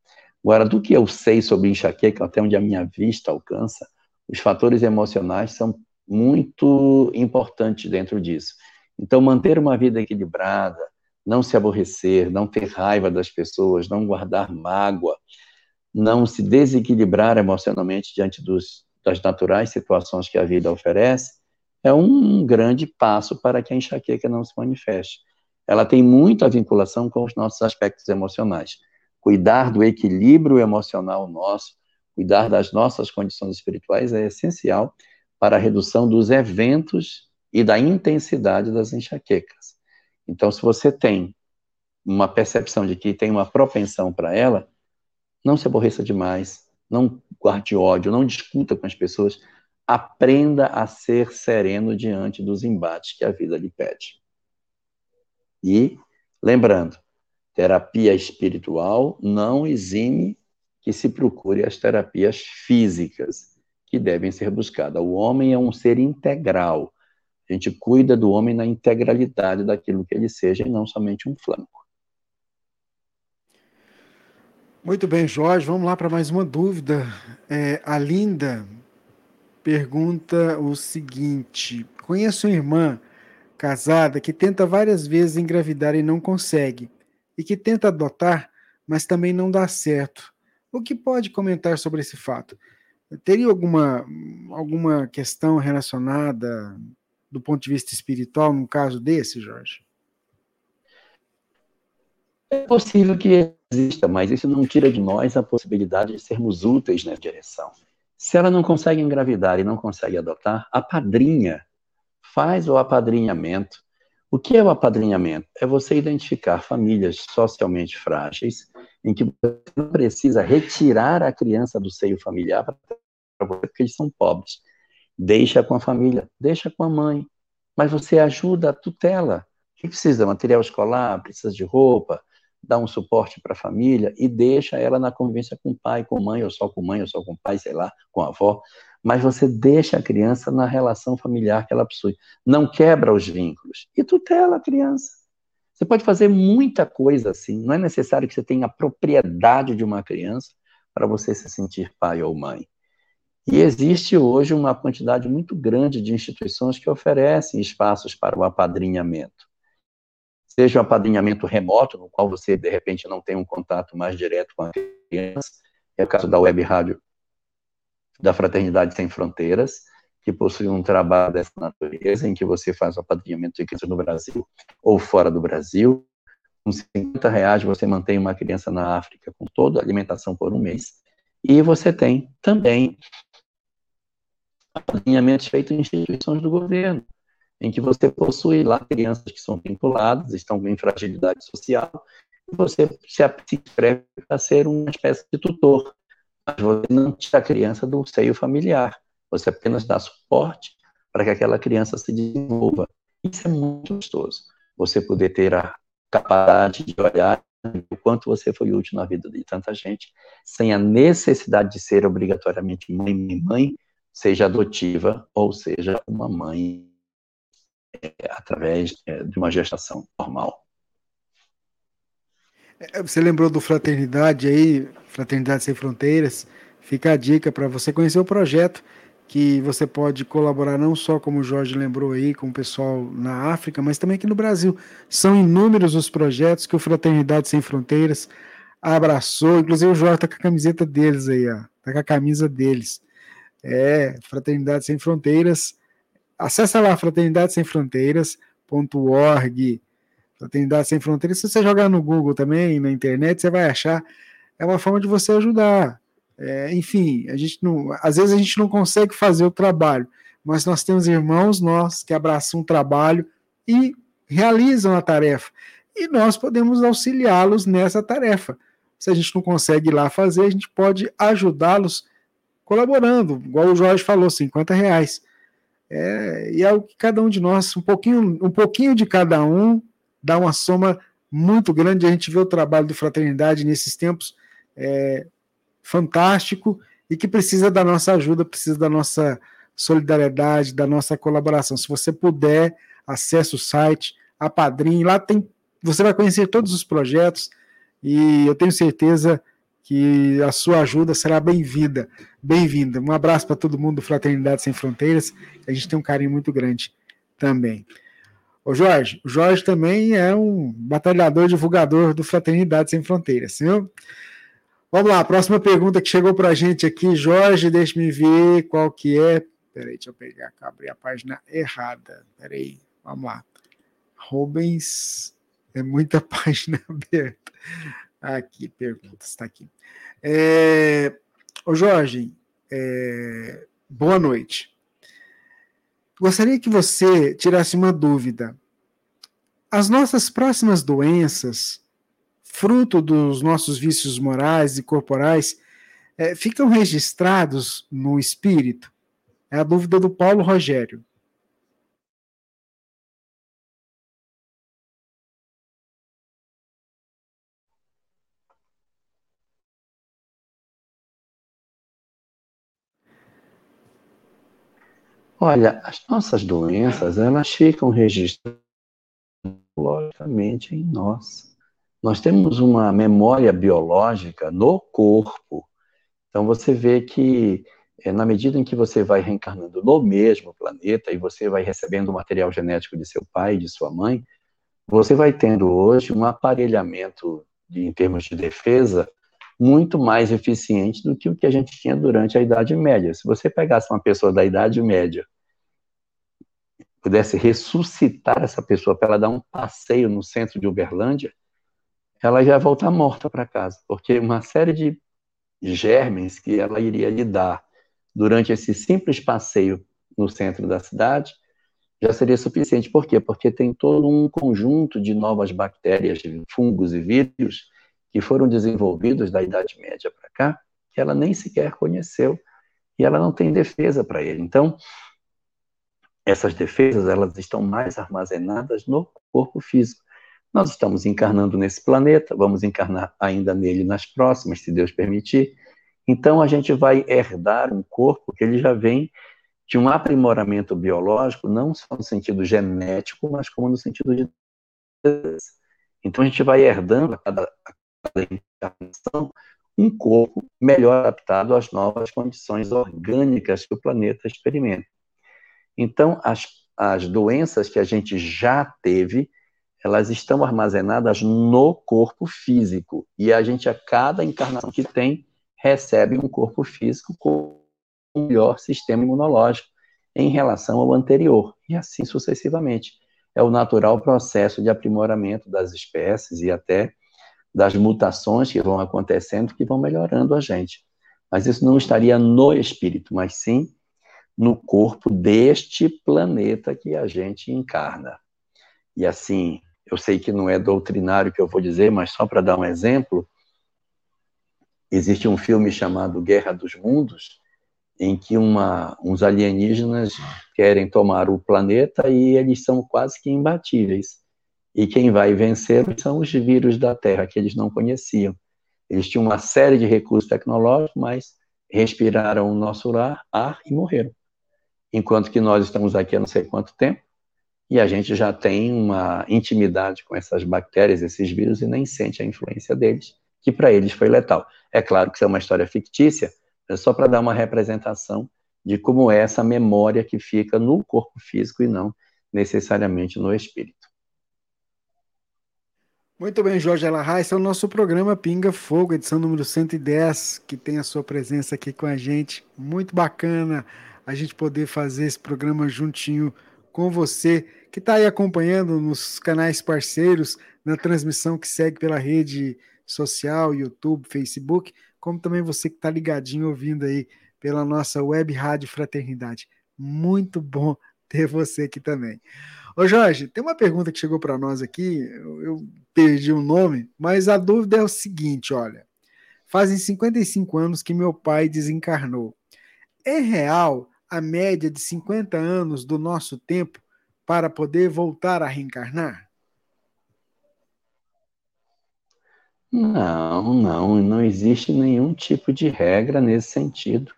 Agora, do que eu sei sobre enxaqueca, até onde a minha vista alcança, os fatores emocionais são muito importantes dentro disso. Então, manter uma vida equilibrada, não se aborrecer, não ter raiva das pessoas, não guardar mágoa, não se desequilibrar emocionalmente diante dos, das naturais situações que a vida oferece, é um grande passo para que a enxaqueca não se manifeste. Ela tem muita vinculação com os nossos aspectos emocionais cuidar do equilíbrio emocional nosso, cuidar das nossas condições espirituais é essencial para a redução dos eventos e da intensidade das enxaquecas. Então, se você tem uma percepção de que tem uma propensão para ela, não se aborreça demais, não guarde ódio, não discuta com as pessoas, aprenda a ser sereno diante dos embates que a vida lhe pede. E, lembrando, terapia espiritual não exime que se procure as terapias físicas que devem ser buscadas. O homem é um ser integral. A gente cuida do homem na integralidade daquilo que ele seja e não somente um flanco. Muito bem, Jorge. Vamos lá para mais uma dúvida. É, a Linda pergunta o seguinte: Conheço uma irmã casada que tenta várias vezes engravidar e não consegue e que tenta adotar, mas também não dá certo. O que pode comentar sobre esse fato? Teria alguma, alguma questão relacionada do ponto de vista espiritual num caso desse, Jorge? É possível que exista, mas isso não tira de nós a possibilidade de sermos úteis nessa direção. Se ela não consegue engravidar e não consegue adotar, a padrinha faz o apadrinhamento o que é o apadrinhamento? É você identificar famílias socialmente frágeis, em que você não precisa retirar a criança do seio familiar para você, porque eles são pobres. Deixa com a família, deixa com a mãe, mas você ajuda a tutela. Quem precisa? Material escolar, precisa de roupa, dá um suporte para a família e deixa ela na convivência com o pai, com mãe, ou só com mãe, ou só com o pai, sei lá, com a avó mas você deixa a criança na relação familiar que ela possui. Não quebra os vínculos. E tutela a criança. Você pode fazer muita coisa assim. Não é necessário que você tenha a propriedade de uma criança para você se sentir pai ou mãe. E existe hoje uma quantidade muito grande de instituições que oferecem espaços para o apadrinhamento. Seja o apadrinhamento remoto, no qual você, de repente, não tem um contato mais direto com a criança, é o caso da Web Rádio da Fraternidade Sem Fronteiras, que possui um trabalho dessa natureza, em que você faz o apadrinhamento de crianças no Brasil ou fora do Brasil. Com 50 reais você mantém uma criança na África com toda a alimentação por um mês. E você tem também apadrinhamentos feitos em instituições do governo, em que você possui lá crianças que são vinculadas, estão em fragilidade social, e você se inscreve para ser uma espécie de tutor mas você não tira a criança do seio familiar. Você apenas dá suporte para que aquela criança se desenvolva. Isso é muito gostoso. Você poder ter a capacidade de olhar o quanto você foi útil na vida de tanta gente, sem a necessidade de ser obrigatoriamente mãe, mãe, mãe, seja adotiva ou seja uma mãe é, através é, de uma gestação normal. É, você lembrou do Fraternidade aí, Fraternidade Sem Fronteiras? Fica a dica para você conhecer o projeto, que você pode colaborar não só, como o Jorge lembrou aí, com o pessoal na África, mas também aqui no Brasil. São inúmeros os projetos que o Fraternidade Sem Fronteiras abraçou, inclusive o Jorge está com a camiseta deles aí, ó, tá com a camisa deles. É, Fraternidade Sem Fronteiras. Acesse lá, fraternidade sem fronteiras.org Fraternidade Sem Fronteiras, se você jogar no Google também, na internet, você vai achar. É uma forma de você ajudar. É, enfim, a gente não, às vezes a gente não consegue fazer o trabalho, mas nós temos irmãos nós que abraçam o trabalho e realizam a tarefa. E nós podemos auxiliá-los nessa tarefa. Se a gente não consegue ir lá fazer, a gente pode ajudá-los colaborando, igual o Jorge falou, 50 reais. É, e é o que cada um de nós, um pouquinho, um pouquinho de cada um, dá uma soma muito grande. A gente vê o trabalho do Fraternidade nesses tempos é, fantástico e que precisa da nossa ajuda, precisa da nossa solidariedade, da nossa colaboração. Se você puder, acesse o site, a Padrim, lá tem, você vai conhecer todos os projetos e eu tenho certeza que a sua ajuda será bem-vinda. Bem-vinda. Um abraço para todo mundo do Fraternidade Sem Fronteiras. A gente tem um carinho muito grande também. Ô Jorge, o Jorge também é um batalhador divulgador do Fraternidade Sem Fronteiras, viu? Vamos lá, próxima pergunta que chegou para a gente aqui, Jorge, deixa-me ver qual que é. Peraí, deixa eu pegar, abrir a página errada. Peraí, vamos lá. Rubens, é muita página aberta. Aqui, perguntas, está aqui. É, ô Jorge, é, boa noite. Gostaria que você tirasse uma dúvida. As nossas próximas doenças, fruto dos nossos vícios morais e corporais, é, ficam registrados no espírito? É a dúvida do Paulo Rogério. Olha, as nossas doenças, elas ficam registradas logicamente em nós. Nós temos uma memória biológica no corpo. Então você vê que é, na medida em que você vai reencarnando no mesmo planeta e você vai recebendo o material genético de seu pai e de sua mãe, você vai tendo hoje um aparelhamento de, em termos de defesa muito mais eficiente do que o que a gente tinha durante a Idade Média. Se você pegasse uma pessoa da Idade Média, pudesse ressuscitar essa pessoa para ela dar um passeio no centro de Uberlândia, ela ia voltar morta para casa, porque uma série de germes que ela iria lidar durante esse simples passeio no centro da cidade já seria suficiente. Por quê? Porque tem todo um conjunto de novas bactérias, fungos e vírus que foram desenvolvidos da Idade Média para cá, que ela nem sequer conheceu e ela não tem defesa para ele. Então, essas defesas elas estão mais armazenadas no corpo físico. Nós estamos encarnando nesse planeta, vamos encarnar ainda nele nas próximas, se Deus permitir. Então a gente vai herdar um corpo que ele já vem de um aprimoramento biológico, não só no sentido genético, mas como no sentido de então a gente vai herdando a cada, encarnação um corpo melhor adaptado às novas condições orgânicas que o planeta experimenta. Então, as, as doenças que a gente já teve, elas estão armazenadas no corpo físico. E a gente, a cada encarnação que tem, recebe um corpo físico com um melhor sistema imunológico em relação ao anterior, e assim sucessivamente. É o natural processo de aprimoramento das espécies e até das mutações que vão acontecendo, que vão melhorando a gente. Mas isso não estaria no espírito, mas sim no corpo deste planeta que a gente encarna. E assim, eu sei que não é doutrinário que eu vou dizer, mas só para dar um exemplo, existe um filme chamado Guerra dos Mundos, em que uma, uns alienígenas querem tomar o planeta e eles são quase que imbatíveis. E quem vai vencer são os vírus da Terra, que eles não conheciam. Eles tinham uma série de recursos tecnológicos, mas respiraram o nosso ar, ar e morreram. Enquanto que nós estamos aqui há não sei quanto tempo, e a gente já tem uma intimidade com essas bactérias, esses vírus, e nem sente a influência deles, que para eles foi letal. É claro que isso é uma história fictícia, é só para dar uma representação de como é essa memória que fica no corpo físico e não necessariamente no espírito. Muito bem, Jorge Alahá, esse é o nosso programa Pinga Fogo, edição número 110, que tem a sua presença aqui com a gente. Muito bacana a gente poder fazer esse programa juntinho com você, que está aí acompanhando nos canais parceiros, na transmissão que segue pela rede social, YouTube, Facebook, como também você que está ligadinho ouvindo aí pela nossa web rádio Fraternidade. Muito bom ter você aqui também. Ô Jorge, tem uma pergunta que chegou para nós aqui, eu, perdi o nome, mas a dúvida é o seguinte, olha. Fazem 55 anos que meu pai desencarnou. É real a média de 50 anos do nosso tempo para poder voltar a reencarnar? Não, não, não existe nenhum tipo de regra nesse sentido.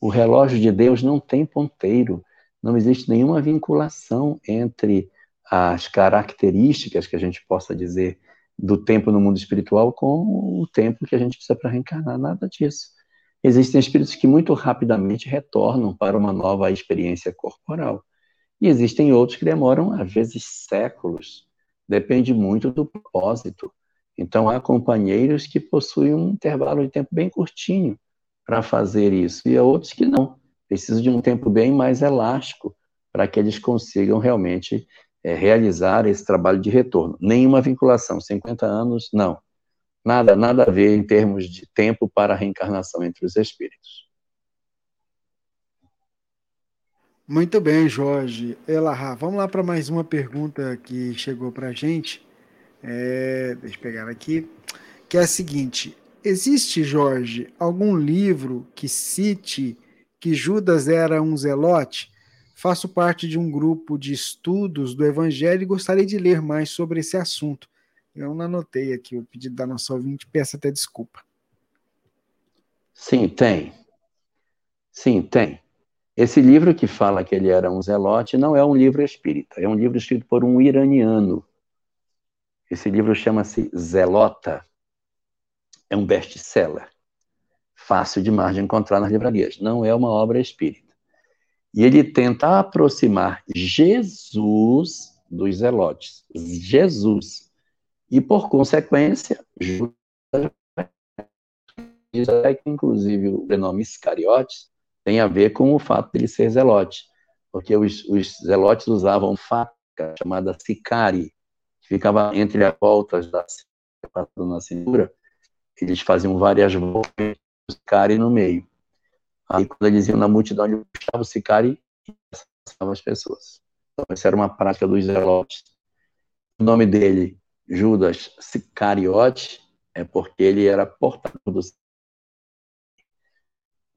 O relógio de Deus não tem ponteiro não existe nenhuma vinculação entre as características que a gente possa dizer do tempo no mundo espiritual com o tempo que a gente precisa para reencarnar, nada disso. Existem espíritos que muito rapidamente retornam para uma nova experiência corporal. E existem outros que demoram, às vezes, séculos. Depende muito do propósito. Então, há companheiros que possuem um intervalo de tempo bem curtinho para fazer isso, e há outros que não precisa de um tempo bem mais elástico para que eles consigam realmente é, realizar esse trabalho de retorno. Nenhuma vinculação, 50 anos, não. Nada, nada a ver em termos de tempo para a reencarnação entre os espíritos. Muito bem, Jorge. Elahá, vamos lá para mais uma pergunta que chegou para a gente. É, deixa eu pegar aqui. Que é a seguinte: existe, Jorge, algum livro que cite que Judas era um zelote, faço parte de um grupo de estudos do Evangelho e gostaria de ler mais sobre esse assunto. Eu não anotei aqui o pedido da nossa ouvinte, peço até desculpa. Sim, tem. Sim, tem. Esse livro que fala que ele era um zelote não é um livro espírita, é um livro escrito por um iraniano. Esse livro chama-se Zelota. É um best-seller fácil demais de encontrar nas livrarias. Não é uma obra espírita. E ele tenta aproximar Jesus dos zelotes. Jesus. E, por consequência, Judas, inclusive o prenome Iscariotes, tem a ver com o fato de ele ser zelote. Porque os, os zelotes usavam faca chamada sicari, que ficava entre as voltas da na cintura. Eles faziam várias voltas Sicari no meio. Aí, quando eles iam na multidão, ele o Sicari e assassinavam as pessoas. Então, essa era uma prática dos zelotes. O nome dele, Judas Sicariote, é porque ele era portador do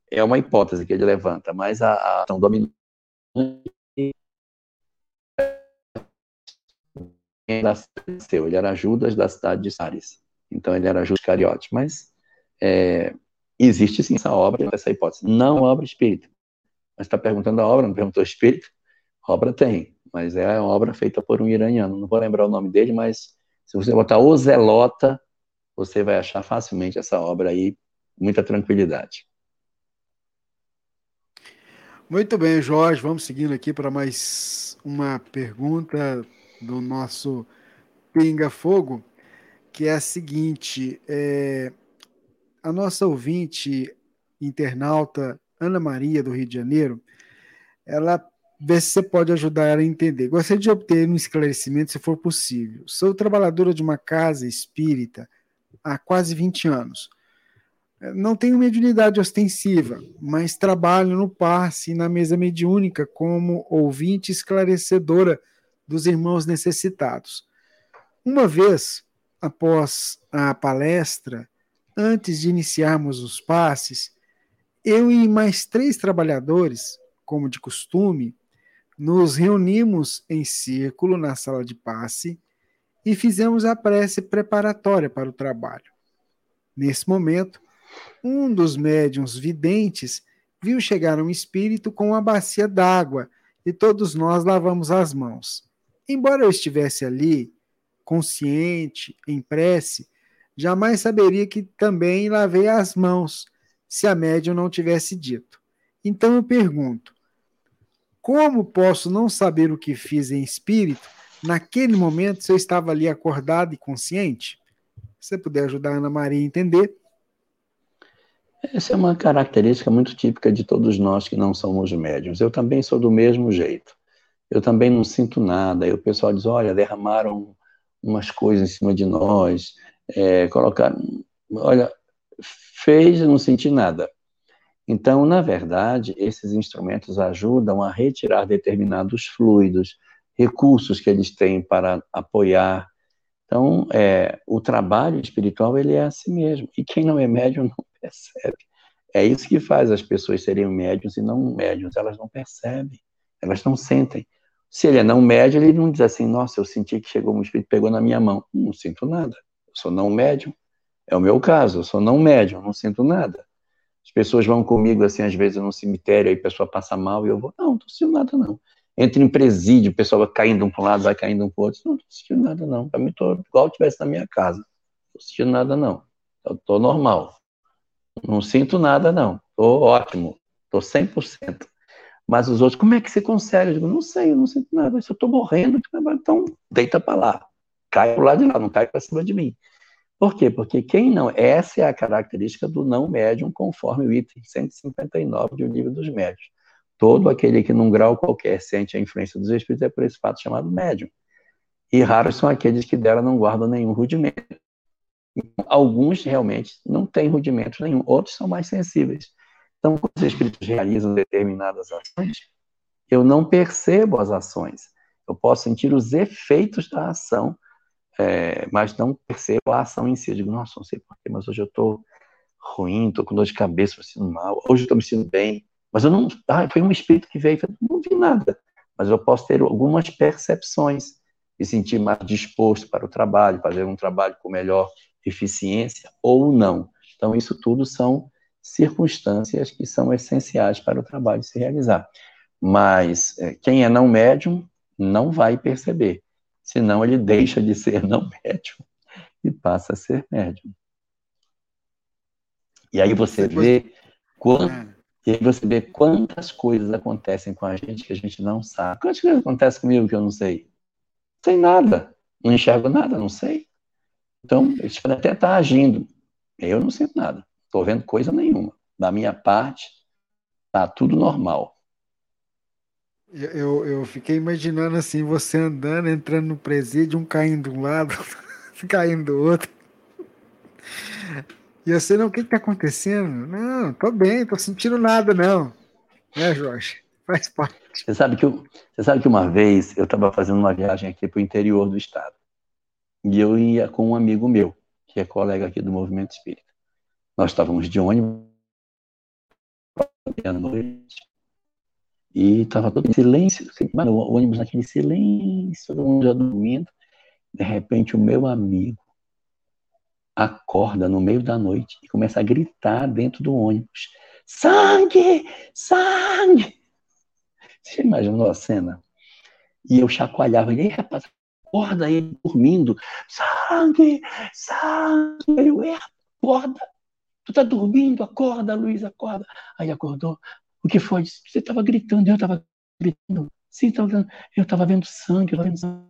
é uma hipótese que ele levanta, mas a ação dominante ele era Judas da cidade de Sares. Então ele era Judas Cariote, mas é, Existe sim essa obra, essa hipótese. Não obra espírita. Mas está perguntando a obra, não perguntou espírito? obra tem, mas é uma obra feita por um iraniano. Não vou lembrar o nome dele, mas se você botar o Zelota, você vai achar facilmente essa obra aí, muita tranquilidade. Muito bem, Jorge. Vamos seguindo aqui para mais uma pergunta do nosso Pinga Fogo, que é a seguinte: é, a nossa ouvinte internauta Ana Maria, do Rio de Janeiro, ela vê se você pode ajudar ela a entender. Gostaria de obter um esclarecimento, se for possível. Sou trabalhadora de uma casa espírita há quase 20 anos. Não tenho mediunidade ostensiva, mas trabalho no passe e na mesa mediúnica como ouvinte esclarecedora dos irmãos necessitados. Uma vez, após a palestra, antes de iniciarmos os passes, eu e mais três trabalhadores, como de costume, nos reunimos em círculo na sala de passe e fizemos a prece preparatória para o trabalho. Nesse momento, um dos médiuns videntes viu chegar um espírito com uma bacia d'água e todos nós lavamos as mãos. Embora eu estivesse ali, consciente, em prece, jamais saberia que também lavei as mãos se a médium não tivesse dito. Então eu pergunto: como posso não saber o que fiz em espírito naquele momento se eu estava ali acordado e consciente? Se você puder ajudar a Ana Maria a entender. Essa é uma característica muito típica de todos nós que não somos médiums. Eu também sou do mesmo jeito. Eu também não sinto nada. Aí o pessoal diz: olha, derramaram umas coisas em cima de nós, é, colocaram. Olha, fez, não senti nada. Então, na verdade, esses instrumentos ajudam a retirar determinados fluidos, recursos que eles têm para apoiar. Então, é, o trabalho espiritual ele é assim mesmo. E quem não é médium não percebe. É isso que faz as pessoas serem médiums e não médiums. Elas não percebem, elas não sentem. Se ele é não médium, ele não diz assim: Nossa, eu senti que chegou um espírito pegou na minha mão. Não sinto nada. Eu sou não médium. É o meu caso. Eu sou não médium, não sinto nada. As pessoas vão comigo, assim, às vezes no cemitério, aí a pessoa passa mal e eu vou, não, não tô sentindo nada, não. Entra em presídio, o pessoal vai caindo um para um lado, vai caindo um para o outro. Não, não tô sentindo nada, não. Para mim, tô igual se estivesse na minha casa. Não tô sentindo nada, não. Eu tô normal. Não sinto nada, não. Tô ótimo. Tô 100%. Mas os outros, como é que você consegue? Eu digo, não sei, eu não sinto nada. Se eu tô morrendo, então deita para lá. Cai para lado de lá, não cai para cima de mim. Por quê? Porque quem não. Essa é a característica do não médium, conforme o item 159 do livro dos médios. Todo aquele que, num grau qualquer, sente a influência dos espíritos é por esse fato chamado médium. E raros são aqueles que dela não guardam nenhum rudimento. Alguns realmente não têm rudimento nenhum, outros são mais sensíveis. Então, quando os espíritos realizam determinadas ações, eu não percebo as ações. Eu posso sentir os efeitos da ação, é, mas não percebo a ação em si. Eu digo, nossa, não sei porquê, mas hoje eu estou ruim, estou com dor de cabeça, me sinto mal, hoje eu estou me sentindo bem, mas eu não. Ah, foi um espírito que veio, não vi nada, mas eu posso ter algumas percepções e sentir mais disposto para o trabalho, fazer um trabalho com melhor eficiência ou não. Então, isso tudo são circunstâncias que são essenciais para o trabalho se realizar. Mas é, quem é não médium não vai perceber senão ele deixa de ser não médium e passa a ser médium. E aí você vê. É. e aí você vê quantas coisas acontecem com a gente que a gente não sabe. Quantas coisas acontecem comigo que eu não sei? Não sei nada, não enxergo nada, não sei. Então, eles podem até estar agindo. Eu não sinto nada, estou vendo coisa nenhuma. Da minha parte, está tudo normal. Eu, eu fiquei imaginando assim, você andando, entrando no presídio, um caindo de um lado, caindo do outro. E sei, não, o que está acontecendo? Não, tô bem, tô sentindo nada, não. É, Jorge? Faz parte. Você sabe que, eu, você sabe que uma vez eu estava fazendo uma viagem aqui para o interior do estado. E eu ia com um amigo meu, que é colega aqui do Movimento Espírita. Nós estávamos de ônibus à noite, e estava todo em silêncio, assim, mano, o ônibus naquele silêncio, todo mundo já dormindo. De repente, o meu amigo acorda no meio da noite e começa a gritar dentro do ônibus: sangue! Sangue! Você imaginou a cena? E eu chacoalhava, e aí, rapaz, acorda ele dormindo: sangue! Sangue! Eu, acorda! Tu tá dormindo? Acorda, Luiz, acorda. Aí acordou, o que foi? Você estava gritando, eu estava gritando. Sim, eu estava vendo sangue, eu estava vendo sangue.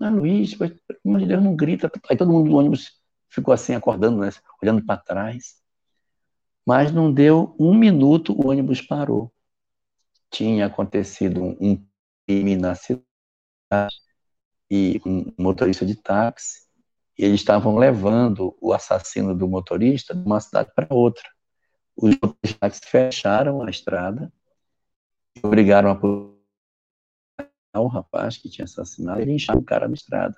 Ah, Luiz, pelo amor de Deus, não grita. Aí todo mundo no ônibus ficou assim, acordando, né? olhando para trás. Mas não deu um minuto, o ônibus parou. Tinha acontecido um crime na cidade e um motorista de táxi, e eles estavam levando o assassino do motorista de uma cidade para outra. Os motoristas de táxi fecharam a estrada e obrigaram a o rapaz que tinha assassinado e lincharam o cara na estrada.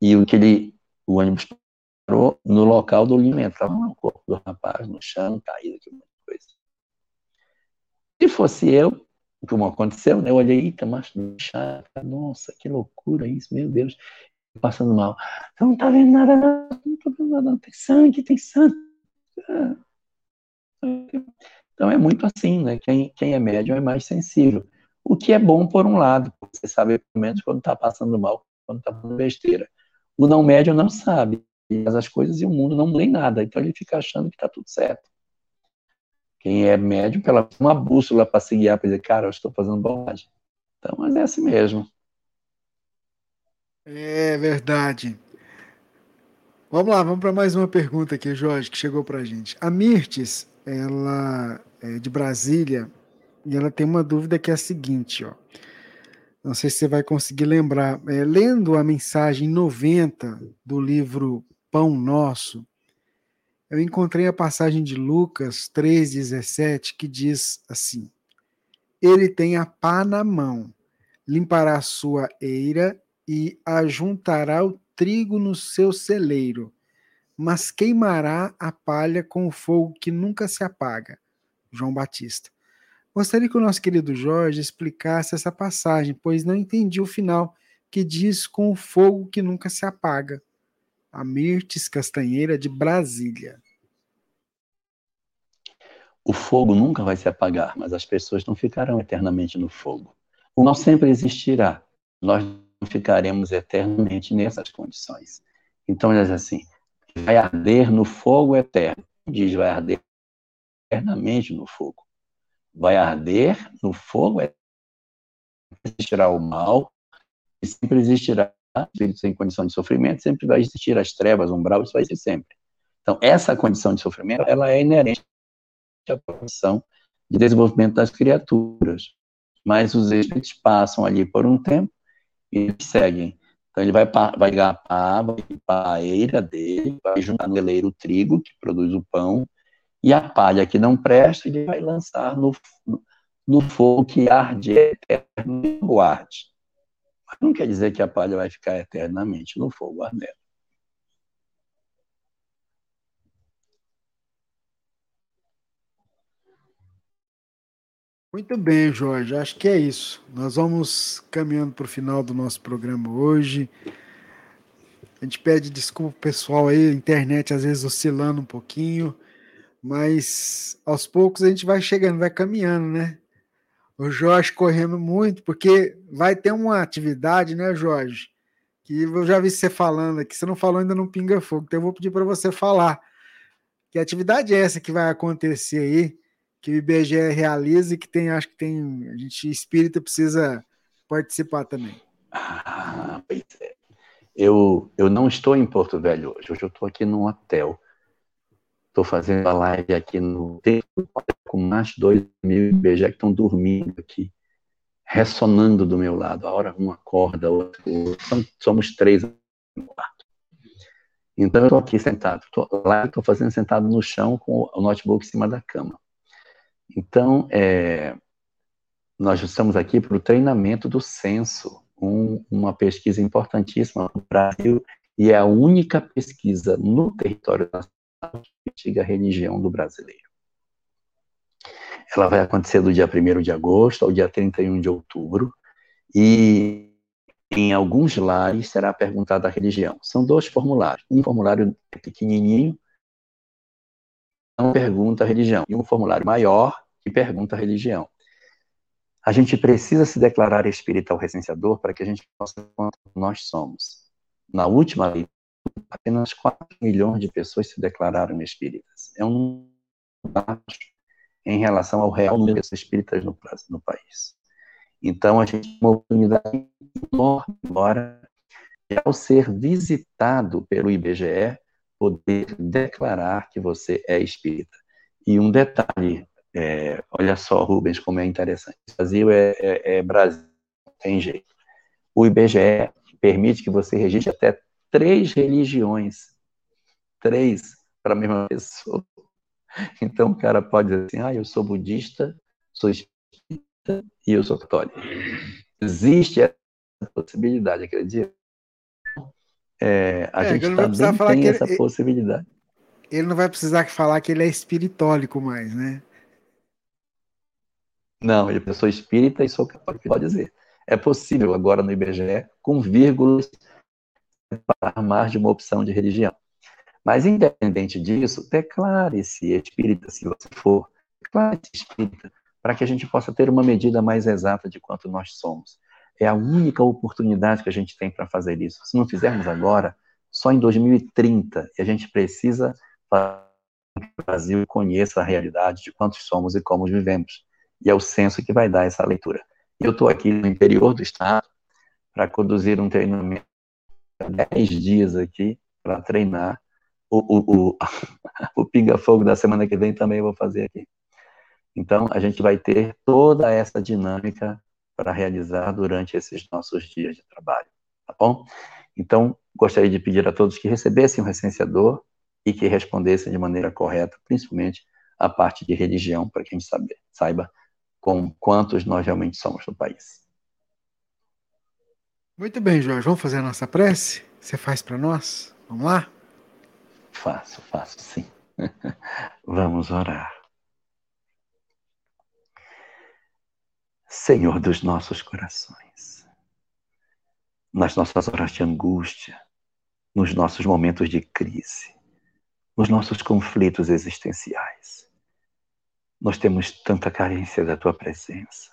E o que ele, o ônibus parou no local do limento, estava o corpo do rapaz no chão, caído, que coisa. Se fosse eu, como aconteceu, né? Eu olhei, eita, mas chato, nossa, que loucura isso, meu Deus, passando mal. Não tá vendo nada, não, não tô vendo nada, não. tem sangue, tem sangue. Então é muito assim, né? Quem, quem é médium é mais sensível. O que é bom por um lado, você sabe pelo menos quando está passando mal, quando está fazendo besteira. O não médium não sabe as coisas e o mundo não lê nada, então ele fica achando que está tudo certo. Quem é médium, pela uma bússola para se guiar, para dizer, cara, eu estou fazendo bobagem. Então, mas é assim mesmo. É verdade. Vamos lá, vamos para mais uma pergunta aqui, Jorge, que chegou para a gente. A Mirtes, ela é de Brasília, e ela tem uma dúvida que é a seguinte, ó. Não sei se você vai conseguir lembrar. É, lendo a mensagem 90 do livro Pão Nosso, eu encontrei a passagem de Lucas 3,17 que diz assim: Ele tem a pá na mão, limpará a sua eira e ajuntará o trigo no seu celeiro, mas queimará a palha com o fogo que nunca se apaga. João Batista. Gostaria que o nosso querido Jorge explicasse essa passagem, pois não entendi o final, que diz com o fogo que nunca se apaga a Mirtes Castanheira de Brasília. O fogo nunca vai se apagar, mas as pessoas não ficarão eternamente no fogo. O mal sempre existirá. Nós não ficaremos eternamente nessas condições. Então, diz assim: vai arder no fogo eterno. Diz, vai arder eternamente no fogo. Vai arder no fogo eterno. Existirá o mal, e sempre existirá espíritos em condição de sofrimento, sempre vai existir as trevas, umbral, isso vai ser sempre. Então, essa condição de sofrimento, ela é inerente à condição de desenvolvimento das criaturas. Mas os espíritos passam ali por um tempo e seguem. Então, ele vai, vai pá, vai limpar a eira dele, vai juntar no eleiro o trigo, que produz o pão, e a palha que não presta, ele vai lançar no, no fogo que arde eterno e guarde não quer dizer que a palha vai ficar eternamente no fogo ardendo. Muito bem, Jorge. Acho que é isso. Nós vamos caminhando para o final do nosso programa hoje. A gente pede desculpa pessoal aí, a internet às vezes oscilando um pouquinho, mas aos poucos a gente vai chegando, vai caminhando, né? o Jorge correndo muito, porque vai ter uma atividade, né, Jorge? Que eu já vi você falando aqui, você não falou ainda no Pinga Fogo, então eu vou pedir para você falar. Que atividade é essa que vai acontecer aí, que o IBGE realiza e que tem, acho que tem, a gente espírita precisa participar também. Ah, pois é. Eu, eu não estou em Porto Velho hoje, hoje eu estou aqui num hotel. Estou fazendo a live aqui no com mais dois mil IBGE que estão dormindo aqui, ressonando do meu lado. A hora um acorda, outro, somos três no quarto. Então eu estou aqui sentado, tô, lá estou fazendo sentado no chão com o notebook em cima da cama. Então, é, nós estamos aqui para o treinamento do censo, um, uma pesquisa importantíssima no Brasil e é a única pesquisa no território nacional investiga a religião do brasileiro. Ela vai acontecer do dia 1 de agosto ao dia 31 de outubro, e em alguns lares será perguntada a religião. São dois formulários. Um formulário pequenininho, não pergunta a religião, e um formulário maior, que pergunta a religião. A gente precisa se declarar espírita ao recenseador para que a gente possa quanto nós somos. Na última lei apenas 4 milhões de pessoas se declararam espíritas. É um baixo em relação ao real número de espíritas no, no país. Então, a gente tem uma oportunidade enorme agora ao ser visitado pelo IBGE, poder declarar que você é espírita. E um detalhe, é, olha só, Rubens, como é interessante. Brasil é, é, é Brasil, não tem jeito. O IBGE permite que você registre até três religiões. Três para a mesma pessoa. Então o cara pode dizer assim: ah, eu sou budista, sou espírita e eu sou católico. Existe essa possibilidade, acredita? É, a é, gente também tem essa ele, possibilidade. Ele não vai precisar falar que ele é espiritólico mais, né? Não, eu sou espírita e sou católico, pode dizer. É possível agora no IBGE, com vírgulas, separar mais de uma opção de religião. Mas, independente disso, declare-se espírita, se você for. Declare-se espírita, para que a gente possa ter uma medida mais exata de quanto nós somos. É a única oportunidade que a gente tem para fazer isso. Se não fizermos agora, só em 2030, e a gente precisa que o Brasil conheça a realidade de quantos somos e como vivemos. E é o censo que vai dar essa leitura. Eu estou aqui no interior do estado para conduzir um treinamento de 10 dias aqui para treinar o, o, o, o pinga-fogo da semana que vem também eu vou fazer aqui. Então, a gente vai ter toda essa dinâmica para realizar durante esses nossos dias de trabalho, tá bom? Então, gostaria de pedir a todos que recebessem o recenseador e que respondessem de maneira correta, principalmente a parte de religião, para que a gente sabe, saiba com quantos nós realmente somos no país. Muito bem, Jorge. Vamos fazer a nossa prece? Você faz para nós? Vamos lá? Faço, faço sim. Vamos orar. Senhor dos nossos corações, nas nossas horas de angústia, nos nossos momentos de crise, nos nossos conflitos existenciais, nós temos tanta carência da tua presença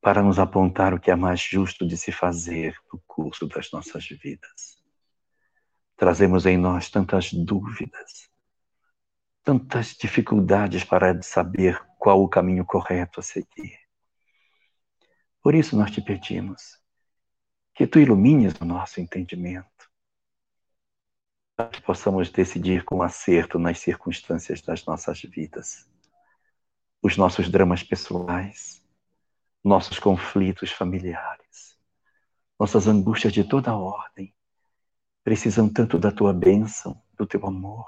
para nos apontar o que é mais justo de se fazer no curso das nossas vidas. Trazemos em nós tantas dúvidas, tantas dificuldades para saber qual o caminho correto a seguir. Por isso nós te pedimos que tu ilumines o nosso entendimento, para que possamos decidir com acerto nas circunstâncias das nossas vidas, os nossos dramas pessoais, nossos conflitos familiares, nossas angústias de toda ordem, precisam tanto da tua bênção, do teu amor.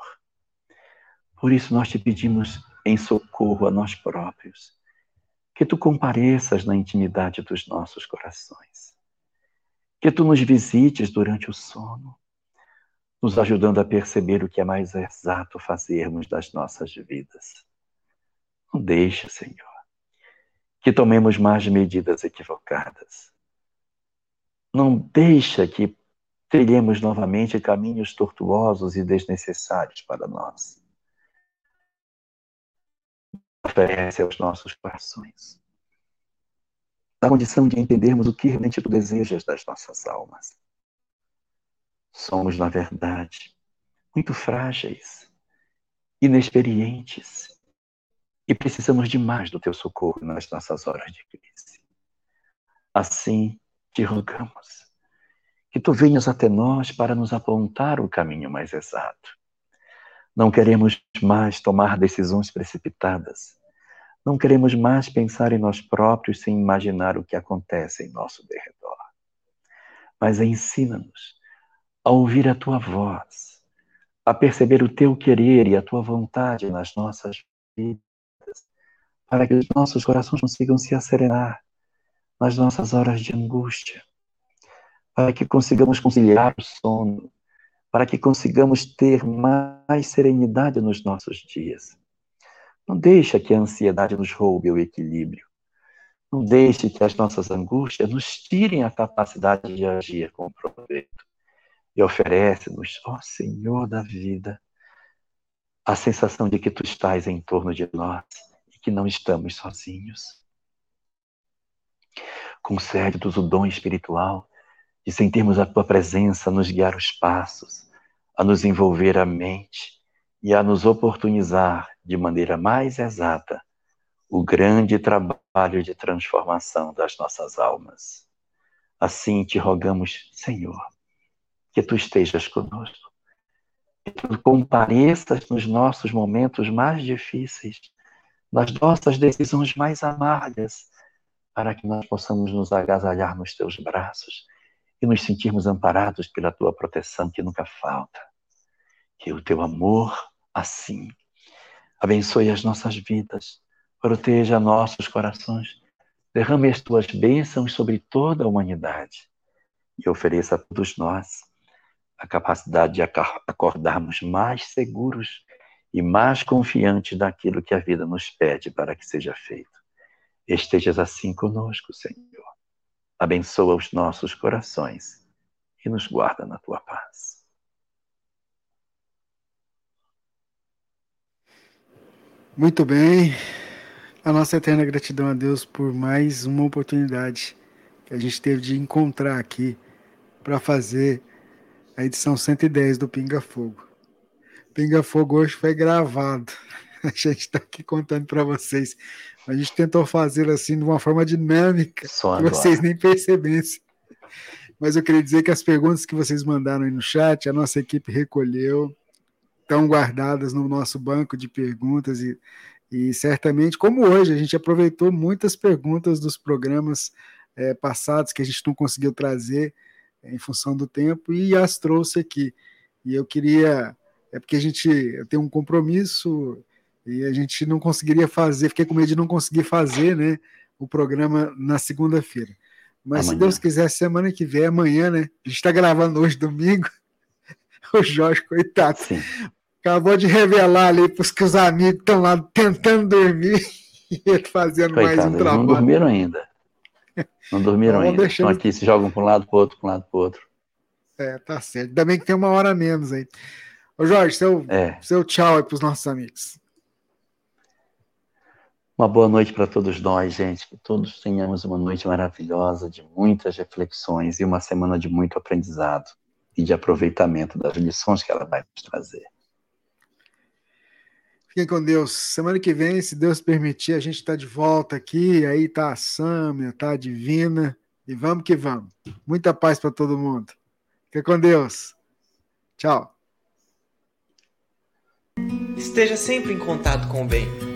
Por isso nós te pedimos em socorro a nós próprios, que tu compareças na intimidade dos nossos corações, que tu nos visites durante o sono, nos ajudando a perceber o que é mais exato fazermos das nossas vidas. Não deixa, Senhor, que tomemos mais medidas equivocadas. Não deixa que trilhemos novamente caminhos tortuosos e desnecessários para nós. Oferece aos nossos corações a condição de entendermos o que realmente tu desejas das nossas almas. Somos, na verdade, muito frágeis, inexperientes e precisamos de mais do teu socorro nas nossas horas de crise. Assim, te rogamos que tu venhas até nós para nos apontar o caminho mais exato. Não queremos mais tomar decisões precipitadas. Não queremos mais pensar em nós próprios sem imaginar o que acontece em nosso derredor. Mas ensina-nos a ouvir a tua voz, a perceber o teu querer e a tua vontade nas nossas vidas, para que os nossos corações consigam se acerenar nas nossas horas de angústia para que consigamos conciliar o sono, para que consigamos ter mais serenidade nos nossos dias. Não deixe que a ansiedade nos roube o equilíbrio. Não deixe que as nossas angústias nos tirem a capacidade de agir com proveito. E oferece-nos, ó Senhor da vida, a sensação de que tu estás em torno de nós e que não estamos sozinhos. Concede-nos o dom espiritual de sentirmos a tua presença nos guiar os passos, a nos envolver a mente e a nos oportunizar de maneira mais exata o grande trabalho de transformação das nossas almas. Assim te rogamos, Senhor, que tu estejas conosco, que tu compareças nos nossos momentos mais difíceis, nas nossas decisões mais amargas, para que nós possamos nos agasalhar nos teus braços e nos sentirmos amparados pela tua proteção que nunca falta. Que o teu amor, assim, abençoe as nossas vidas, proteja nossos corações, derrame as tuas bênçãos sobre toda a humanidade e ofereça a todos nós a capacidade de acordarmos mais seguros e mais confiantes daquilo que a vida nos pede para que seja feito. Estejas assim conosco, Senhor. Abençoa os nossos corações e nos guarda na tua paz. Muito bem. A nossa eterna gratidão a Deus por mais uma oportunidade que a gente teve de encontrar aqui para fazer a edição 110 do Pinga Fogo. Pinga Fogo hoje foi gravado. A gente está aqui contando para vocês. A gente tentou fazer assim de uma forma dinâmica, Só que vocês nem percebessem. Mas eu queria dizer que as perguntas que vocês mandaram aí no chat, a nossa equipe recolheu, estão guardadas no nosso banco de perguntas e, e certamente, como hoje, a gente aproveitou muitas perguntas dos programas é, passados que a gente não conseguiu trazer em função do tempo e as trouxe aqui. E eu queria, é porque a gente tem um compromisso e a gente não conseguiria fazer, fiquei com medo de não conseguir fazer, né, o programa na segunda-feira. Mas amanhã. se Deus quiser, semana que vem, amanhã, né? A gente está gravando hoje domingo. O Jorge, coitado, Sim. acabou de revelar ali para os que os amigos estão lá tentando dormir e ele fazendo coitado, mais um trabalho. Não dormiram ainda. Não dormiram ainda. Deixando... Estão aqui, se jogam para um lado, para o outro, para um lado, para o outro. É, tá certo. Ainda bem que tem uma hora menos aí. Ô Jorge, seu, é. seu tchau aí para os nossos amigos. Uma boa noite para todos nós, gente. Que todos tenhamos uma noite maravilhosa, de muitas reflexões e uma semana de muito aprendizado e de aproveitamento das lições que ela vai nos trazer. Fiquem com Deus. Semana que vem, se Deus permitir, a gente está de volta aqui. Aí tá a Sâmia, tá a Divina. E vamos que vamos. Muita paz para todo mundo. Fiquem com Deus. Tchau. Esteja sempre em contato com o bem.